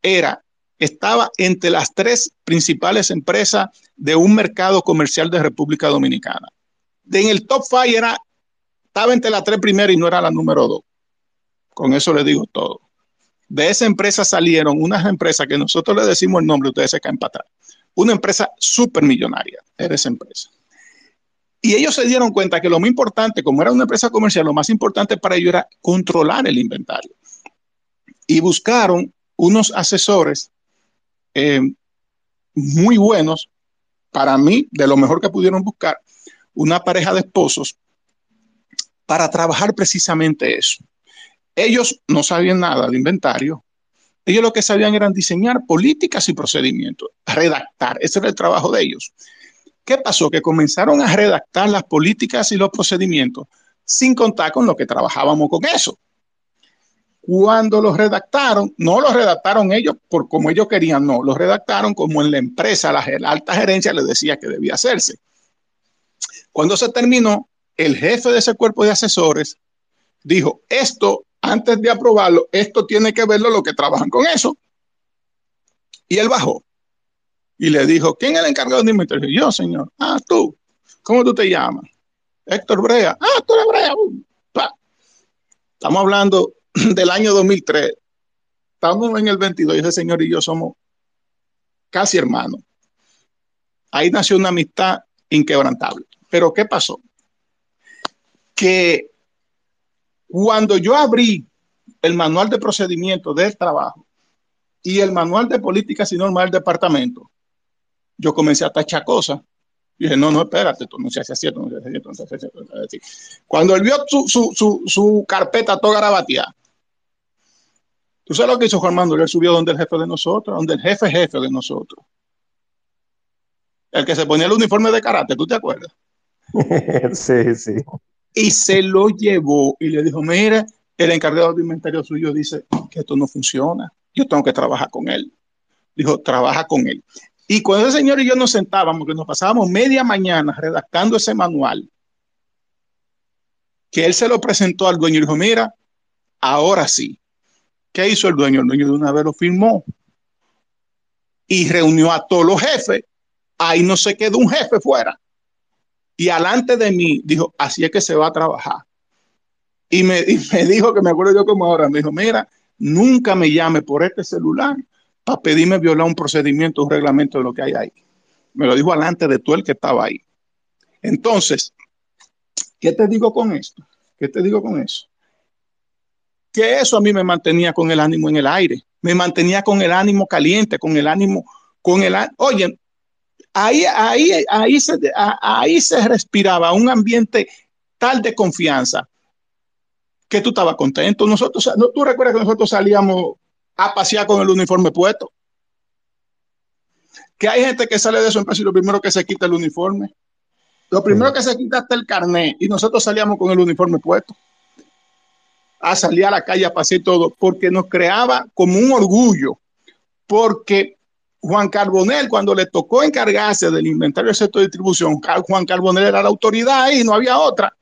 era, estaba entre las tres principales empresas de un mercado comercial de República Dominicana. De en el top five era, estaba entre las tres primeras y no era la número dos. Con eso le digo todo. De esa empresa salieron unas empresas que nosotros le decimos el nombre, ustedes se caen para atrás. Una empresa súper millonaria era esa empresa. Y ellos se dieron cuenta que lo más importante, como era una empresa comercial, lo más importante para ellos era controlar el inventario y buscaron unos asesores eh, muy buenos, para mí, de lo mejor que pudieron buscar, una pareja de esposos para trabajar precisamente eso. Ellos no sabían nada de inventario, ellos lo que sabían era diseñar políticas y procedimientos, redactar, ese era el trabajo de ellos. ¿Qué pasó? Que comenzaron a redactar las políticas y los procedimientos sin contar con lo que trabajábamos con eso. Cuando los redactaron, no los redactaron ellos por como ellos querían, no, los redactaron como en la empresa, la, alta gerencia les decía que debía hacerse. Cuando se terminó, el jefe de ese cuerpo de asesores dijo, esto, antes de aprobarlo, esto tiene que verlo lo que trabajan con eso. Y él bajó y le dijo, ¿quién es el encargado de inventario? Yo, señor. Ah, tú. ¿Cómo tú te llamas? Héctor Brea. Ah, tú eres Brea. Estamos hablando del año 2003. Estamos en el 22 y ese señor y yo somos casi hermanos. Ahí nació una amistad inquebrantable. Pero ¿qué pasó? Que cuando yo abrí el manual de procedimiento del trabajo y el manual de políticas y normas del departamento, yo comencé a tachar cosas y dije, no, no, espérate, tú no se hace así, no se hace así, no se hace. Cuando él vio su, su, su, su carpeta toda garabateada, ¿Tú sabes lo que hizo Juan Manuel? Él subió donde el jefe de nosotros, donde el jefe jefe de nosotros. El que se ponía el uniforme de karate, ¿tú te acuerdas? sí, sí. Y se lo llevó y le dijo, mira, el encargado de inventario suyo dice que esto no funciona. Yo tengo que trabajar con él. Dijo, trabaja con él. Y cuando ese señor y yo nos sentábamos, que nos pasábamos media mañana redactando ese manual, que él se lo presentó al dueño y dijo, mira, ahora sí, ¿Qué hizo el dueño? El dueño de una vez lo firmó y reunió a todos los jefes. Ahí no se quedó un jefe fuera. Y alante de mí dijo, así es que se va a trabajar. y me, dijo que me acuerdo yo como ahora, me dijo, mira, nunca me llame por este celular para pedirme violar un procedimiento, un reglamento de lo que hay ahí. Me lo dijo alante de todo el que estaba ahí. Entonces, ¿qué te digo con esto? ¿Qué te digo con eso? Que eso a mí me mantenía con el ánimo en el aire, me mantenía con el ánimo caliente, con el ánimo, con el... Oye, ahí, ahí, ahí, se, ahí se respiraba un ambiente tal de confianza que tú estabas contento. Nosotros, ¿no, tú recuerdas que nosotros salíamos a pasear con el uniforme puesto. Que hay gente que sale de su empresa y lo primero que se quita el uniforme. Lo primero que se quita hasta el carnet y nosotros salíamos con el uniforme puesto. A salir a la calle a pasear todo, porque nos creaba como un orgullo. Porque Juan Carbonel, cuando le tocó encargarse del inventario del sector de distribución, Juan Carbonel era la autoridad y no había otra.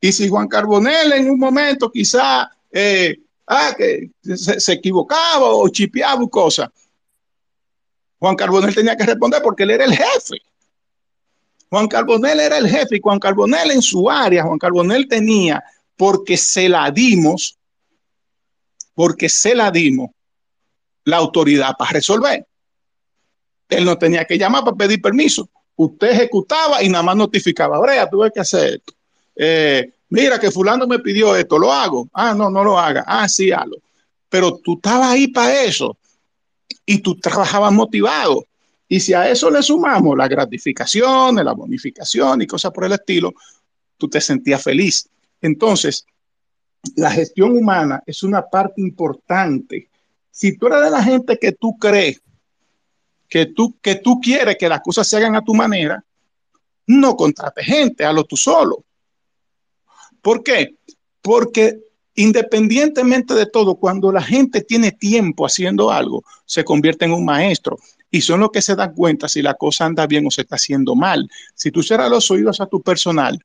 Y si Juan Carbonel en un momento quizá eh, ah, que se, equivocaba o chipeaba o cosa. Juan Carbonel tenía que responder porque él era el jefe. Juan Carbonel era el jefe y Juan Carbonel en su área, Juan Carbonel tenía, porque se la dimos, porque se la dimos, la autoridad para resolver. Él no tenía que llamar para pedir permiso. Usted ejecutaba y nada más notificaba. Brea, tuve que hacer esto. Eh, Mira que fulano me pidió esto, lo hago. Ah, no, no lo haga. Ah, sí, hazlo. Pero tú estabas ahí para eso y tú trabajabas motivado. Y si a eso le sumamos la gratificación, la bonificación y cosas por el estilo, tú te sentías feliz. Entonces, la gestión humana es una parte importante. Si tú eres de la gente que tú crees que tú, que tú quieres que las cosas se hagan a tu manera, no contrate gente, hazlo tú solo. ¿Por qué? Porque independientemente de todo, cuando la gente tiene tiempo haciendo algo, se convierte en un maestro y son los que se dan cuenta si la cosa anda bien o se está haciendo mal. Si tú cerras los oídos a tu personal,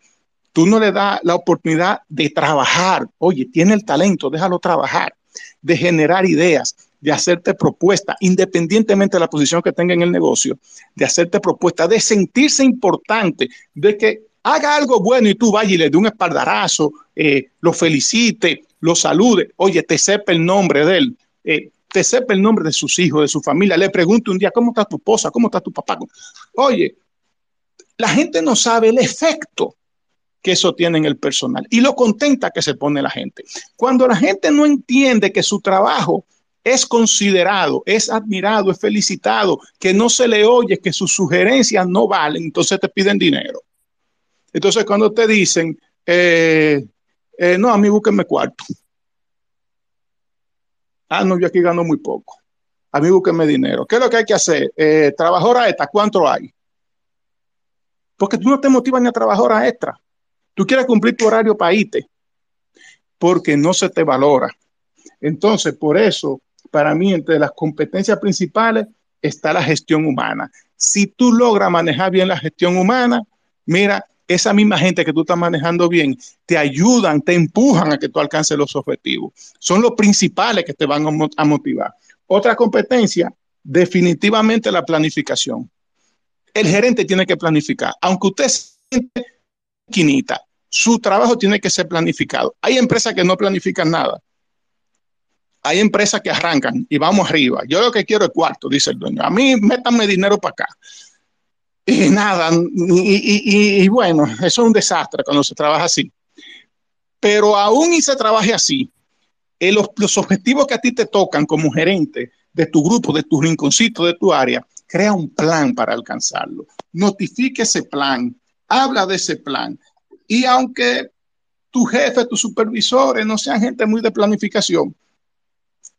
tú no le das la oportunidad de trabajar. Oye, tiene el talento, déjalo trabajar, de generar ideas, de hacerte propuesta, independientemente de la posición que tenga en el negocio, de hacerte propuesta, de sentirse importante, de que haga algo bueno y tú vayas y le dé un espaldarazo, eh, lo felicite, lo salude, oye, te sepa el nombre de él, eh, te sepa el nombre de sus hijos, de su familia, le pregunte un día, ¿cómo está tu esposa? ¿Cómo está tu papá? Oye, la gente no sabe el efecto que eso tiene en el personal y lo contenta que se pone la gente. Cuando la gente no entiende que su trabajo es considerado, es admirado, es felicitado, que no se le oye, que sus sugerencias no valen, entonces te piden dinero. Entonces, cuando te dicen, eh, eh, no, a mí búsquenme cuarto. Ah, no, yo aquí gano muy poco. A mí búsquenme dinero. ¿Qué es lo que hay que hacer? Eh, a extra, ¿cuánto hay? Porque tú no te motivas ni a trabajar a extra. Tú quieres cumplir tu horario para irte. Porque no se te valora. Entonces, por eso, para mí, entre las competencias principales está la gestión humana. Si tú logras manejar bien la gestión humana, mira, esa misma gente que tú estás manejando bien, te ayudan, te empujan a que tú alcances los objetivos. Son los principales que te van a motivar. Otra competencia, definitivamente la planificación. El gerente tiene que planificar. Aunque usted siente quinita, su trabajo tiene que ser planificado. Hay empresas que no planifican nada. Hay empresas que arrancan y vamos arriba. Yo lo que quiero es cuarto, dice el dueño. A mí, métanme dinero para acá y nada, y, bueno, eso es un desastre cuando se trabaja así. Pero aún y se trabaje así, eh, los, los, objetivos que a ti te tocan como gerente de tu grupo, de tu rinconcito, de tu área, crea un plan para alcanzarlo. Notifique ese plan, habla de ese plan. Y aunque tu jefe, tus supervisores no sean gente muy de planificación,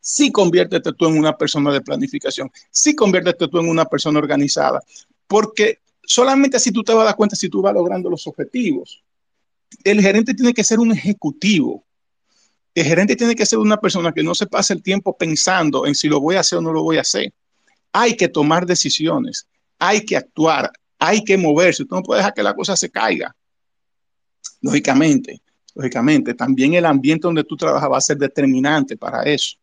sí conviértete tú en una persona de planificación, sí conviértete tú en una persona organizada, porque solamente así tú te vas a dar cuenta si tú vas logrando los objetivos. El gerente tiene que ser un ejecutivo. El gerente tiene que ser una persona que no se pase el tiempo pensando en si lo voy a hacer o no lo voy a hacer. Hay que tomar decisiones, hay que actuar, hay que moverse. Tú no puedes dejar que la cosa se caiga. Lógicamente, lógicamente, también el ambiente donde tú trabajas va a ser determinante para eso.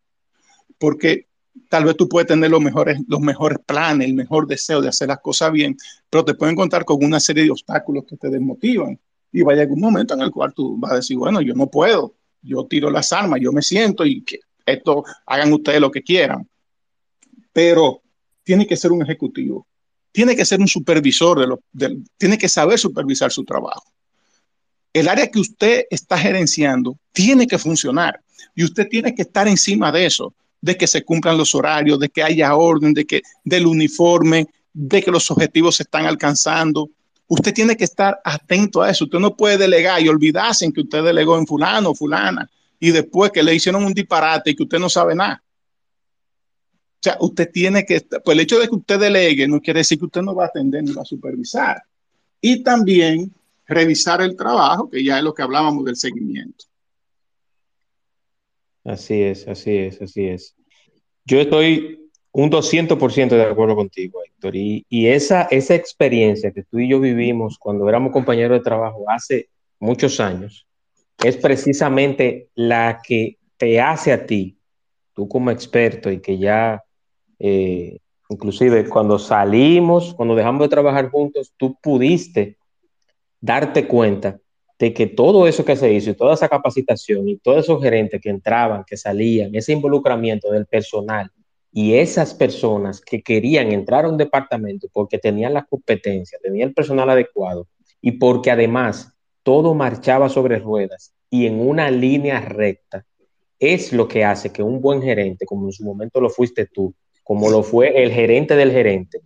Porque tal vez tú puedes tener los mejores, los mejores planes, el mejor deseo de hacer las cosas bien, pero te pueden contar con una serie de obstáculos que te desmotivan. Y va a un momento en el cual tú vas a decir, bueno, yo no puedo, yo tiro las armas, yo me siento y que esto hagan ustedes lo que quieran. Pero tiene que ser un ejecutivo, tiene que ser un supervisor, de lo, tiene que saber supervisar su trabajo. El área que usted está gerenciando tiene que funcionar y usted tiene que estar encima de eso, de que se cumplan los horarios, de que haya orden, de que del uniforme, de que los objetivos se están alcanzando. Usted tiene que estar atento a eso. Usted no puede delegar y olvidarse en que usted delegó en fulano o fulana y después que le hicieron un disparate y que usted no sabe nada. O sea, usted tiene que, pues el hecho de que usted delegue no quiere decir que usted no va a atender ni va a supervisar. Y también revisar el trabajo, que ya es lo que hablábamos del seguimiento. Así es, así es, así es. Yo estoy un 200% de acuerdo contigo, Héctor. Y, esa, esa experiencia que tú y yo vivimos cuando éramos compañeros de trabajo hace muchos años, es precisamente la que te hace a ti, tú como experto y que ya, eh, inclusive cuando salimos, cuando dejamos de trabajar juntos, tú pudiste darte cuenta de que todo eso que se hizo y toda esa capacitación y todos esos gerentes que entraban, que salían, ese involucramiento del personal y esas personas que querían entrar a un departamento porque tenían la competencia, tenían el personal adecuado y porque además todo marchaba sobre ruedas y en una línea recta, es lo que hace que un buen gerente, como en su momento lo fuiste tú, como lo fue el gerente del gerente,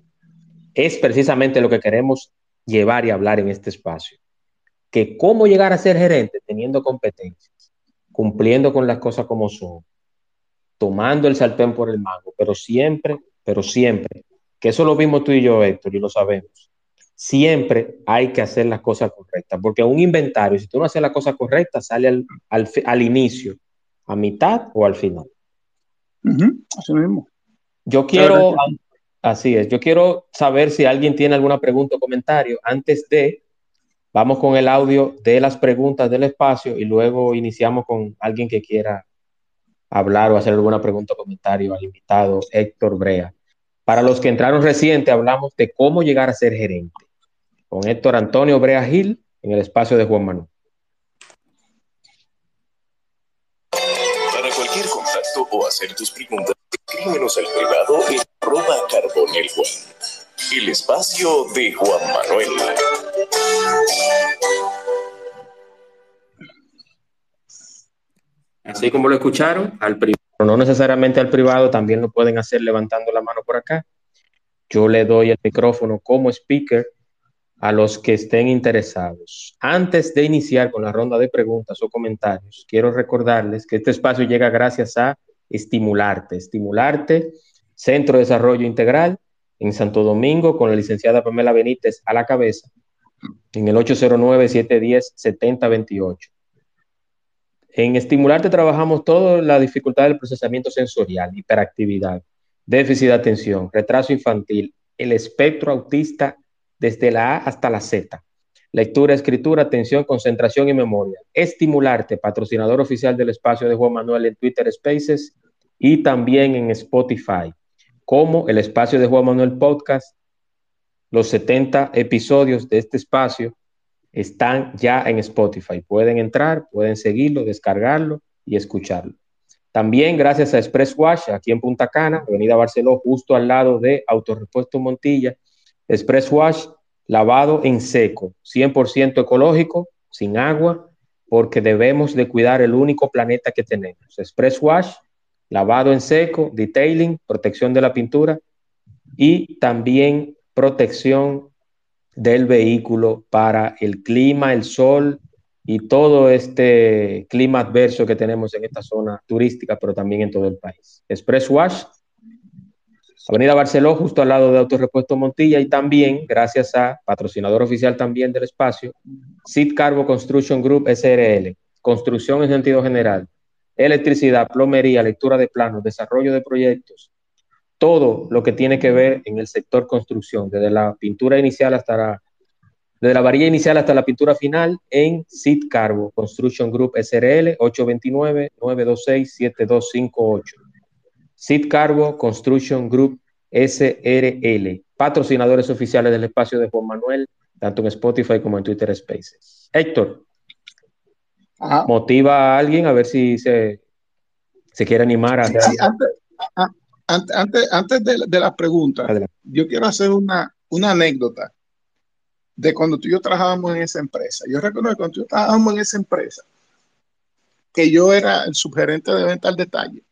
es precisamente lo que queremos llevar y hablar en este espacio. Que cómo llegar a ser gerente teniendo competencias, cumpliendo con las cosas como son, tomando el sartén por el mango, pero siempre, pero siempre, que eso lo vimos tú y yo, Héctor, y lo sabemos. Siempre hay que hacer las cosas correctas, porque un inventario, si tú no haces la cosa correcta, sale al, al, inicio, a mitad o al final. así mismo. Yo quiero, Así es. Yo quiero saber si alguien tiene alguna pregunta o comentario antes de, vamos con el audio de las preguntas del espacio y luego iniciamos con alguien que quiera hablar o hacer alguna pregunta o comentario al invitado Héctor Brea. Para los que entraron reciente, hablamos de cómo llegar a ser gerente con Héctor Antonio Brea Gil en el espacio de Juan Manuel. Para cualquier contacto o hacer tus preguntas, escríbenos al privado en arroba carbonel El espacio de Juan Manuel. Así como lo escucharon, al privado, no necesariamente al privado, también lo pueden hacer levantando la mano por acá. Yo le doy el micrófono como speaker a los que estén interesados. Antes de iniciar con la ronda de preguntas o comentarios, quiero recordarles que este espacio llega gracias a Estimularte. Estimularte, Centro de Desarrollo Integral en Santo Domingo, con la licenciada Pamela Benítez a la cabeza, en el 809-710-7028. En Estimularte trabajamos toda la dificultad del procesamiento sensorial, hiperactividad, déficit de atención, retraso infantil, el espectro autista desde la A hasta la Z. Lectura, escritura, atención, concentración y memoria. Estimularte, patrocinador oficial del espacio de Juan Manuel en Twitter Spaces y también en Spotify, como el espacio de Juan Manuel Podcast. Los 70 episodios de este espacio están ya en Spotify. Pueden entrar, pueden seguirlo, descargarlo y escucharlo. También gracias a Express Wash, aquí en Punta Cana, Avenida Barceló, justo al lado de Autorepuesto Montilla. Express Wash, lavado en seco, 100% ecológico, sin agua, porque debemos de cuidar el único planeta que tenemos. Express Wash, lavado en seco, detailing, protección de la pintura y también protección del vehículo para el clima, el sol y todo este clima adverso que tenemos en esta zona turística, pero también en todo el país. Express Wash, Avenida Barceló, justo al lado de Autorepuesto Montilla y también, gracias a patrocinador oficial también del espacio, Sid Carbo Construction Group SRL, construcción en sentido general, electricidad, plomería, lectura de planos, desarrollo de proyectos, todo lo que tiene que ver en el sector construcción, desde la pintura inicial hasta la, desde la varilla inicial hasta la pintura final en Sid Carbo Construction Group SRL 829-926-7258. Sid Carbo Construction Group SRL, patrocinadores oficiales del espacio de Juan Manuel tanto en Spotify como en Twitter Spaces. Héctor, motiva a alguien a ver si se, se quiere animar a antes, antes, de, la pregunta, yo quiero hacer una, una anécdota de cuando tú y yo trabajábamos en esa empresa. Yo recuerdo que cuando yo trabajábamos en esa empresa, que yo era el subgerente de venta al detalle,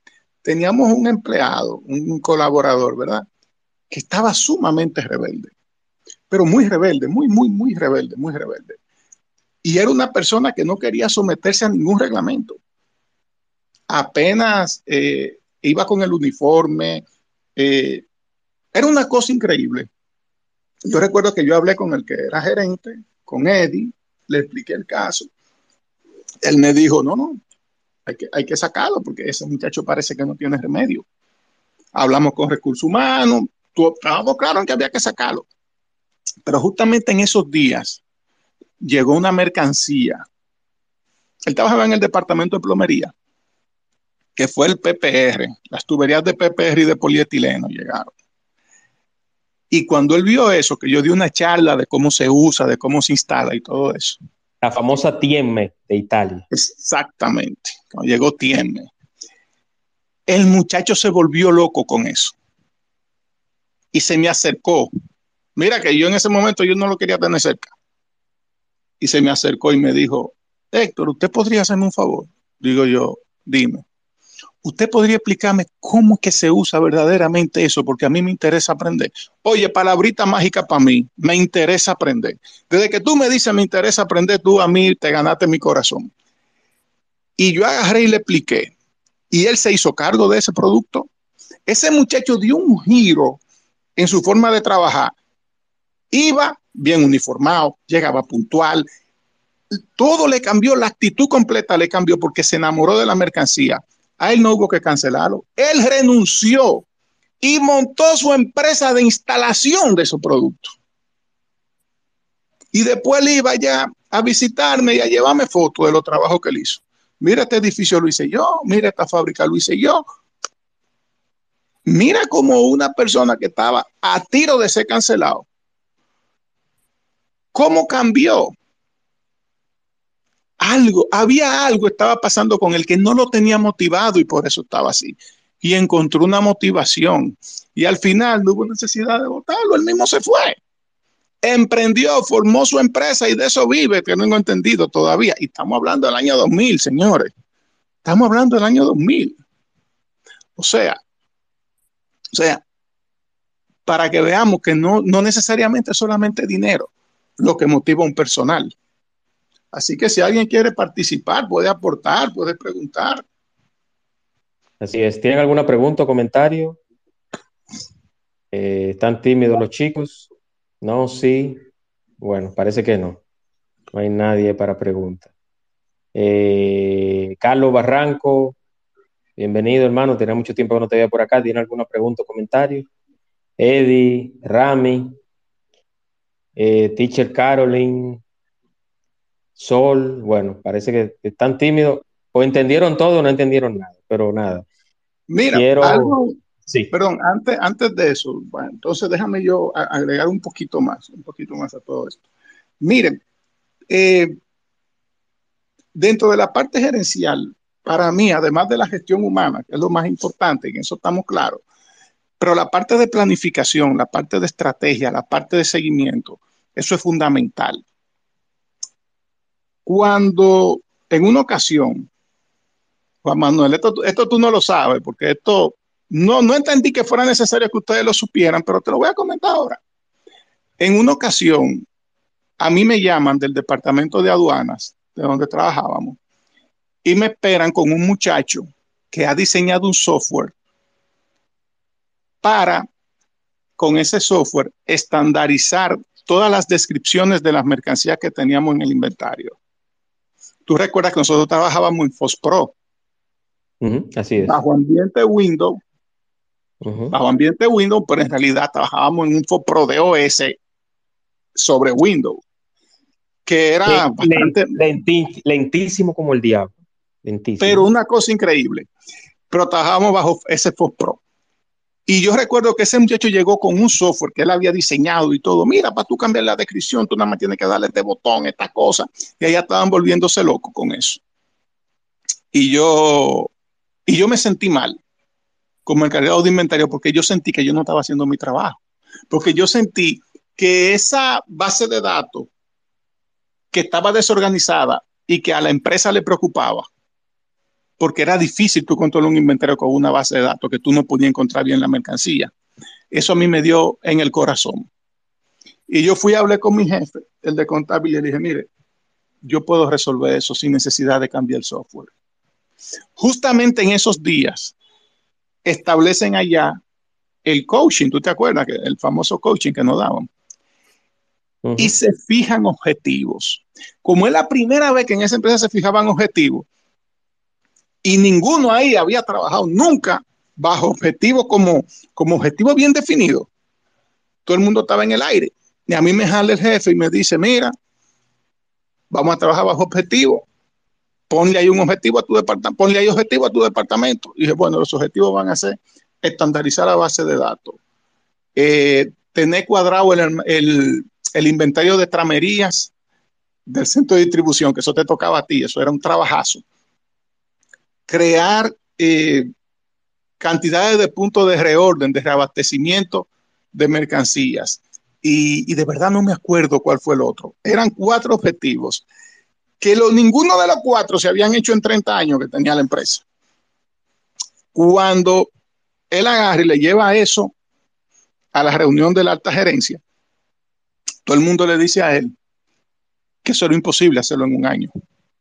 teníamos un empleado, un colaborador, ¿verdad? Que estaba sumamente rebelde, pero muy rebelde, muy, muy, muy rebelde, muy rebelde. Y era una persona que no quería someterse a ningún reglamento. Apenas eh, iba con el uniforme. Eh, era una cosa increíble. Yo recuerdo que yo hablé con el que era gerente, con Eddie, le expliqué el caso. Él me dijo, no, no, hay que, hay que sacarlo porque ese muchacho parece que no tiene remedio. Hablamos con recursos humanos, estábamos claros en que había que sacarlo. Pero justamente en esos días llegó una mercancía. Él trabajaba en el departamento de plomería, que fue el PPR. Las tuberías de PPR y de polietileno llegaron. Y cuando él vio eso, que yo di una charla de cómo se usa, de cómo se instala y todo eso. La famosa Tiemme de Italia. Exactamente. Cuando llegó Tiemme. El muchacho se volvió loco con eso. Y se me acercó. Mira que yo en ese momento yo no lo quería tener cerca. Y se me acercó y me dijo, Héctor, ¿usted podría hacerme un favor? Digo yo, dime. ¿Usted podría explicarme cómo que se usa verdaderamente eso? Porque a mí me interesa aprender. Oye, palabrita mágica para mí, me interesa aprender. Desde que tú me dices me interesa aprender, tú a mí te ganaste mi corazón. Y yo agarré y le expliqué. Y él se hizo cargo de ese producto. Ese muchacho dio un giro en su forma de trabajar. Iba bien uniformado, llegaba puntual. Todo le cambió, la actitud completa le cambió porque se enamoró de la mercancía a él no hubo que cancelarlo. Él renunció y montó su empresa de instalación de su producto. Y después él iba ya a visitarme y a llevarme fotos de los trabajos que él hizo. Mira este edificio lo hice yo, mira esta fábrica lo hice yo. Mira como una persona que estaba a tiro de ser cancelado. ¿Cómo cambió? Algo, había algo estaba pasando con él que no lo tenía motivado y por eso estaba así. Y encontró una motivación. Y al final no hubo necesidad de votarlo, él mismo se fue. Emprendió, formó su empresa y de eso vive, que no he entendido todavía. Y estamos hablando del año 2000, señores. Estamos hablando del año 2000. O sea, o sea, para que veamos que no, no necesariamente solamente dinero lo que motiva a un personal. Así que si alguien quiere participar, puede aportar, puede preguntar. Así es. ¿Tienen alguna pregunta o comentario? Eh, ¿Están tímidos los chicos? No, sí. Bueno, parece que no. No hay nadie para preguntar. Eh, Carlos Barranco, bienvenido hermano. Tenía mucho tiempo que no te veía por acá. ¿Tiene alguna pregunta o comentario? Eddie, Rami, eh, Teacher Caroline, Sol, bueno, parece que están tímidos, o entendieron todo o no entendieron nada, pero nada. Mira, algo, sí. perdón, antes, antes de eso, bueno, entonces déjame yo agregar un poquito más, un poquito más a todo esto. Miren, eh, dentro de la parte gerencial, para mí, además de la gestión humana, que es lo más importante, y en eso estamos claros, pero la parte de planificación, la parte de estrategia, la parte de seguimiento, eso es fundamental cuando en una ocasión, Juan Manuel, esto, tú no lo sabes, porque esto no, no entendí que fuera necesario que ustedes lo supieran, pero te lo voy a comentar ahora. En una ocasión, a mí me llaman del departamento de aduanas, de donde trabajábamos, y me esperan con un muchacho que ha diseñado un software para, con ese software, estandarizar todas las descripciones de las mercancías que teníamos en el inventario. Tú recuerdas que nosotros trabajábamos en FOSPRO. así es. Bajo ambiente Windows. Bajo ambiente Windows, pero en realidad trabajábamos en un FOSPRO de OS sobre Windows. Que era bastante. lentísimo como el diablo. Lentísimo. Pero una cosa increíble. Pero trabajábamos bajo ese FOSPRO. Y yo recuerdo que ese muchacho llegó con un software que él había diseñado y todo. Mira, para tú cambiar la descripción, tú nada más tienes que darle este botón, esta cosa. Y allá estaban volviéndose locos con eso. Y yo, y yo me sentí mal como encargado de inventario porque yo sentí que yo no estaba haciendo mi trabajo. Porque yo sentí que esa base de datos que estaba desorganizada y que a la empresa le preocupaba, porque era difícil tú controlar un inventario con una base de datos que tú no podías encontrar bien la mercancía. Eso a mí me dio en el corazón. Y yo fui a hablar con mi jefe, el de contabilidad, y le dije, mire, yo puedo resolver eso sin necesidad de cambiar el software. Justamente en esos días establecen allá el coaching, ¿tú te acuerdas? Que el famoso coaching que nos daban. Y se fijan objetivos. Como es la primera vez que en esa empresa se fijaban objetivos, y ninguno ahí había trabajado nunca bajo objetivos como, como objetivo bien definido. Todo el mundo estaba en el aire. Y a mí me jala el jefe y me dice, mira, vamos a trabajar bajo objetivo. Ponle ahí un objetivo a tu departamento, ponle ahí objetivo a tu departamento. Y dije, bueno, los objetivos van a ser estandarizar la base de datos, eh, tener cuadrado el, el inventario de tramerías del centro de distribución, que eso te tocaba a ti, eso era un trabajazo crear eh, cantidades de puntos de reorden, de reabastecimiento de mercancías. Y, de verdad no me acuerdo cuál fue el otro. Eran cuatro objetivos que ninguno de los cuatro se habían hecho en 30 años que tenía la empresa. Cuando él agarra y le lleva eso a la reunión de la alta gerencia, todo el mundo le dice a él que eso era imposible hacerlo en un año,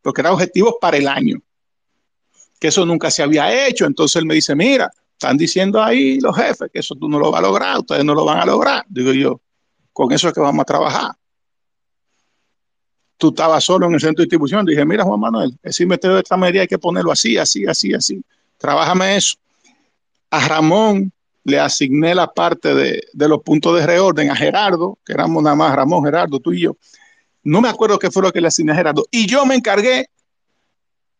porque eran objetivos para el año que eso nunca se había hecho. Entonces él me dice, mira, están diciendo ahí los jefes que eso tú no lo vas a lograr, ustedes no lo van a lograr. Digo yo, con eso es que vamos a trabajar. Tú estabas solo en el centro de distribución. Dije, mira, Juan Manuel, ese inventario de esta medida hay que ponerlo así, así, así, así. Trabájame eso. A Ramón le asigné la parte de, de los puntos de reorden a Gerardo, que éramos nada más Ramón, Gerardo, tú y yo. No me acuerdo qué fue lo que le asigné a Gerardo. Y yo me encargué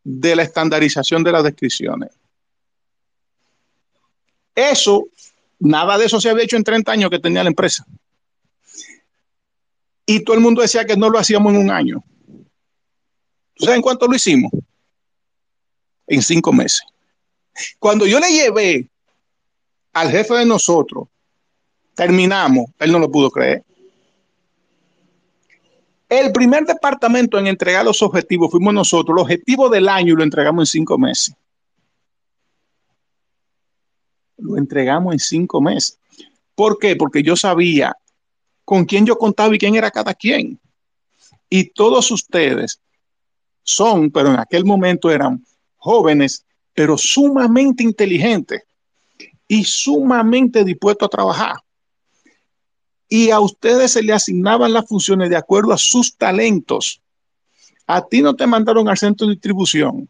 de la estandarización de las descripciones. Eso, nada de eso se había hecho en 30 años que tenía la empresa. Y todo el mundo decía que no lo hacíamos en un año. ¿Tú en cuánto lo hicimos? En cinco meses. Cuando yo le llevé al jefe de nosotros, terminamos, él no lo pudo creer. El primer departamento en entregar los objetivos fuimos nosotros. El objetivo del año lo entregamos en cinco meses. Lo entregamos en cinco meses. ¿Por qué? Porque yo sabía con quién yo contaba y quién era cada quien. Y todos ustedes son, pero en aquel momento eran jóvenes, pero sumamente inteligentes y sumamente dispuestos a trabajar y a ustedes se le asignaban las funciones de acuerdo a sus talentos. A ti no te mandaron al centro de distribución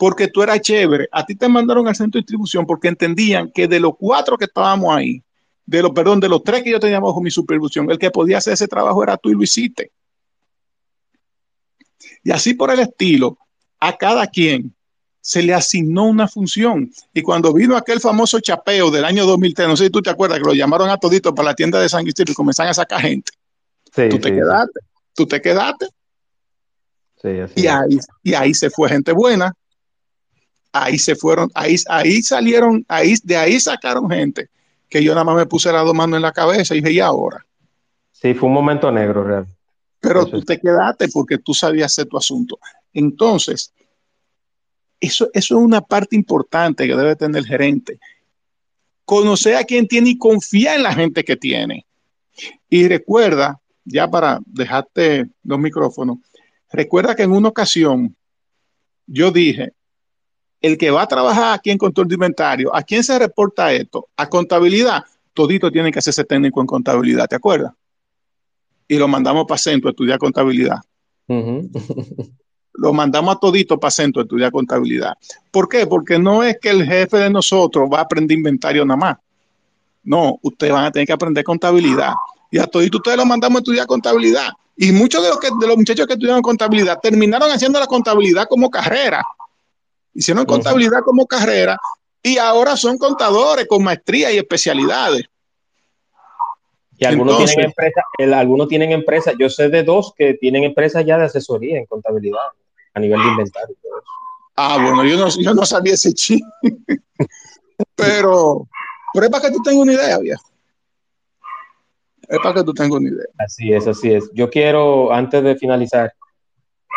porque tú eras chévere. A ti te mandaron al centro de distribución porque entendían que de los cuatro que estábamos ahí, de los, perdón, de los tres que yo tenía bajo mi supervisión, el que podía hacer ese trabajo era tú y lo hiciste. Y así por el estilo, a cada quien se le asignó una función. Y cuando vino aquel famoso chapeo del año 2003, no sé si tú te acuerdas que lo llamaron a todito para la tienda de San Isidro y comenzaron a sacar gente. tú te quedaste, tú te quedaste. y, ahí, y ahí se fue gente buena. Ahí se fueron, ahí, ahí salieron, ahí, de ahí sacaron gente que yo nada más me puse las dos manos en la cabeza y dije, ¿y ahora? Sí, fue un momento negro real. Pero tú te quedaste porque tú sabías hacer tu asunto. Entonces, eso, es una parte importante que debe tener el gerente. Conocer a quién tiene y confiar en la gente que tiene. Y recuerda, ya para dejarte los micrófonos, recuerda que en una ocasión yo dije, el que va a trabajar aquí en control de inventario, ¿a quién se reporta esto? A contabilidad. Todito tiene que hacerse técnico en contabilidad, ¿te acuerdas? Y lo mandamos para centro a estudiar contabilidad. lo mandamos a todito para centro de estudiar contabilidad. ¿Por qué? Porque no es que el jefe de nosotros va a aprender inventario nada más. No, ustedes van a tener que aprender contabilidad. Y a todito ustedes lo mandamos a estudiar contabilidad. Y muchos de los, que, de los muchachos que estudiaron contabilidad terminaron haciendo la contabilidad como carrera. Hicieron contabilidad como carrera y ahora son contadores con maestría y especialidades. Y algunos tienen empresas, algunos tienen empresas, yo sé de dos que tienen empresas ya de asesoría en contabilidad a nivel de inventario. Ah, bueno, yo no, yo no sabía ese chiste. pero, pero es para que tú tengas una idea, viejo. Es para que tú tengas una idea. Así es, así es. Yo quiero, antes de finalizar,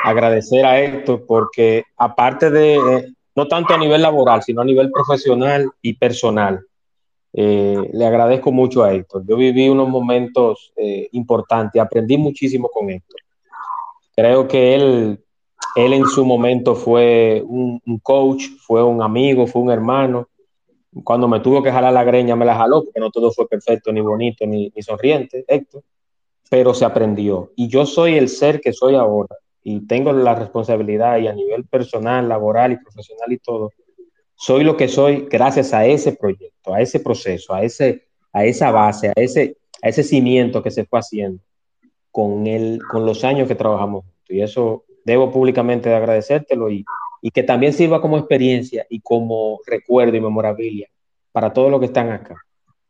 agradecer a Héctor porque aparte de, eh, no tanto a nivel laboral, sino a nivel profesional y personal, eh, le agradezco mucho a Héctor. Yo viví unos momentos eh, importantes, aprendí muchísimo con Héctor. Creo que él, él en su momento fue un, coach, fue un amigo, fue un hermano. Cuando me tuvo que jalar la greña, me la jaló, porque no todo fue perfecto, ni bonito, ni, sonriente, Héctor, pero se aprendió. Y yo soy el ser que soy ahora, y tengo la responsabilidad, y a nivel personal, laboral y profesional y todo, soy lo que soy gracias a ese proyecto, a ese proceso, a, ese, a esa base, a ese, a ese cimiento que se fue haciendo con, el, con los años que trabajamos. Y eso debo públicamente agradecértelo y, y que también sirva como experiencia y como recuerdo y memorabilia para todos los que están acá.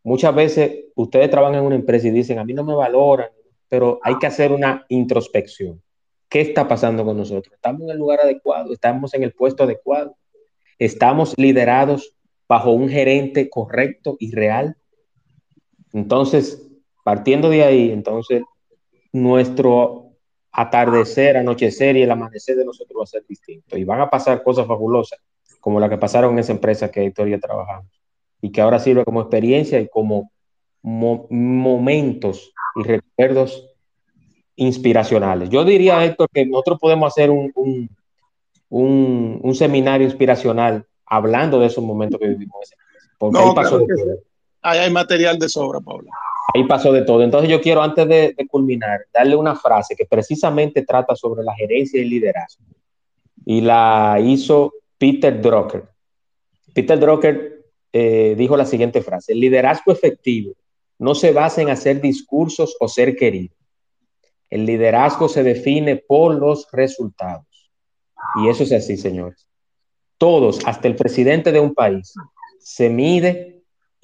Muchas veces ustedes trabajan en una empresa y dicen, a mí no me valoran, pero hay que hacer una introspección. ¿Qué está pasando con nosotros? ¿Estamos en el lugar adecuado? ¿Estamos en el puesto adecuado? estamos liderados bajo un gerente correcto y real. Entonces, partiendo de ahí, entonces, nuestro atardecer, anochecer y el amanecer de nosotros va a ser distinto. Y van a pasar cosas fabulosas, como la que pasaron en esa empresa que Héctor y trabajamos, y que ahora sirve como experiencia y como momentos y recuerdos inspiracionales. Yo diría, Héctor, que nosotros podemos hacer un, un, seminario inspiracional hablando de esos momentos que vivimos. Porque ahí pasó de todo. Ahí hay material de sobra, Pablo. Ahí pasó de todo. Entonces yo quiero, antes de, culminar, darle una frase que precisamente trata sobre la gerencia y liderazgo. Y la hizo Peter Drucker. Peter Drucker eh, dijo la siguiente frase, el liderazgo efectivo no se basa en hacer discursos o ser querido. El liderazgo se define por los resultados. Y eso es así, señores. Todos, hasta el presidente de un país, se mide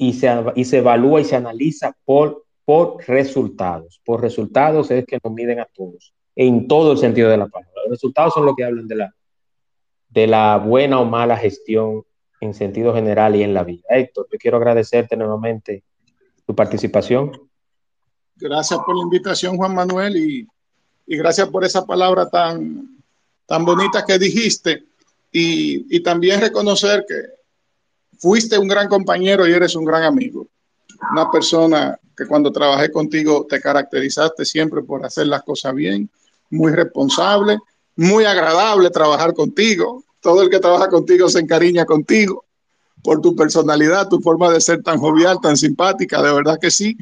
y se, y se evalúa y se analiza por, por resultados. Por resultados es que nos miden a todos, en todo el sentido de la palabra. Los resultados son lo que hablan de la, de la buena o mala gestión en sentido general y en la vida. Héctor, yo quiero agradecerte nuevamente tu participación. Gracias por la invitación, Juan Manuel, y, y gracias por esa palabra tan, tan bonita que dijiste y, también reconocer que fuiste un gran compañero y eres un gran amigo. Una persona que cuando trabajé contigo te caracterizaste siempre por hacer las cosas bien, muy responsable, muy agradable trabajar contigo. Todo el que trabaja contigo se encariña contigo por tu personalidad, tu forma de ser tan jovial, tan simpática, de verdad que sí.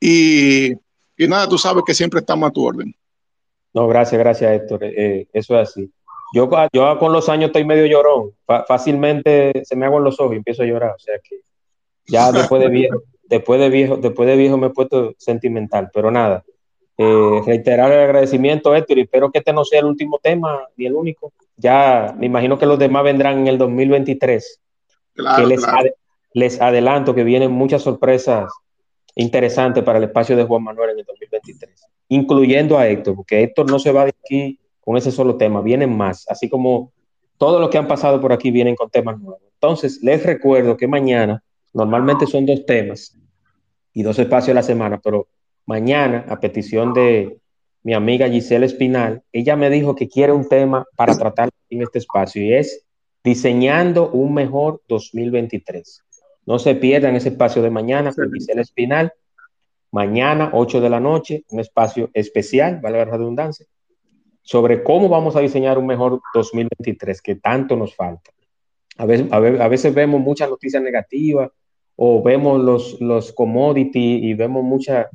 Y, nada, tú sabes que siempre estamos a tu orden. No, gracias, gracias, Héctor. Eh, eh, eso es así. Yo, yo con los años estoy medio llorón. fácilmente se me hago los ojos y empiezo a llorar. O sea que ya después de viejo, después de viejo, después de viejo me he puesto sentimental. Pero nada, eh, reiterar el agradecimiento, Héctor, y espero que este no sea el último tema ni el único. Ya me imagino que los demás vendrán en el 2023. Claro, les, les adelanto que vienen muchas sorpresas interesantes para el espacio de Juan Manuel en el 2023 incluyendo a Héctor, porque Héctor no se va de aquí con ese solo tema, vienen más, así como todos los que han pasado por aquí vienen con temas nuevos. Entonces, les recuerdo que mañana, normalmente son dos temas y dos espacios a la semana, pero mañana, a petición de mi amiga Giselle Espinal, ella me dijo que quiere un tema para tratar en este espacio y es diseñando un mejor 2023. No se pierdan ese espacio de mañana con Giselle Espinal mañana, 8 de la noche, un espacio especial, vale la redundancia, sobre cómo vamos a diseñar un mejor 2023 que tanto nos falta. A veces, a veces vemos muchas noticias negativas o vemos los, los commodities y vemos mucha,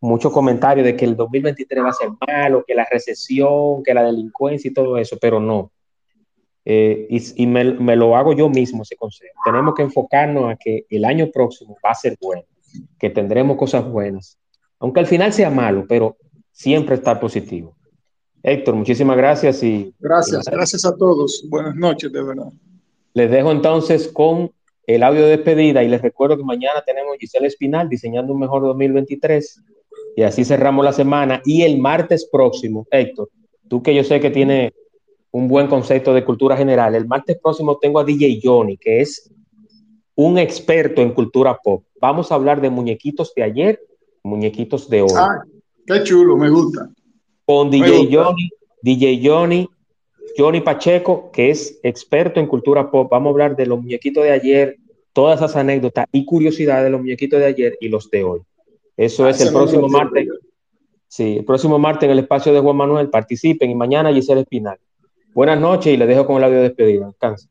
muchos comentarios de que el 2023 va a ser malo, que la recesión, que la delincuencia y todo eso, pero no. Eh, y, me, me, lo hago yo mismo ese consejo. Tenemos que enfocarnos a que el año próximo va a ser bueno que tendremos cosas buenas, aunque al final sea malo, pero siempre estar positivo. Héctor, muchísimas gracias y... Gracias, gracias a todos. Buenas noches, de verdad. Les dejo entonces con el audio de despedida y les recuerdo que mañana tenemos Giselle Espinal diseñando un mejor 2023 y así cerramos la semana y el martes próximo, Héctor, tú que yo sé que tiene un buen concepto de cultura general, el martes próximo tengo a DJ Johnny, que es un experto en cultura pop. Vamos a hablar de muñequitos de ayer, muñequitos de hoy. Ah, qué chulo, me gusta. Con DJ Johnny, DJ Johnny, Johnny Pacheco, que es experto en cultura pop. Vamos a hablar de los muñequitos de ayer, todas esas anécdotas y curiosidades de los muñequitos de ayer y los de hoy. Eso es el próximo martes. Sí, el próximo martes en el espacio de Juan Manuel. Participen y mañana Giselle Espinal. Buenas noches y les dejo con el audio de despedida. Descansen.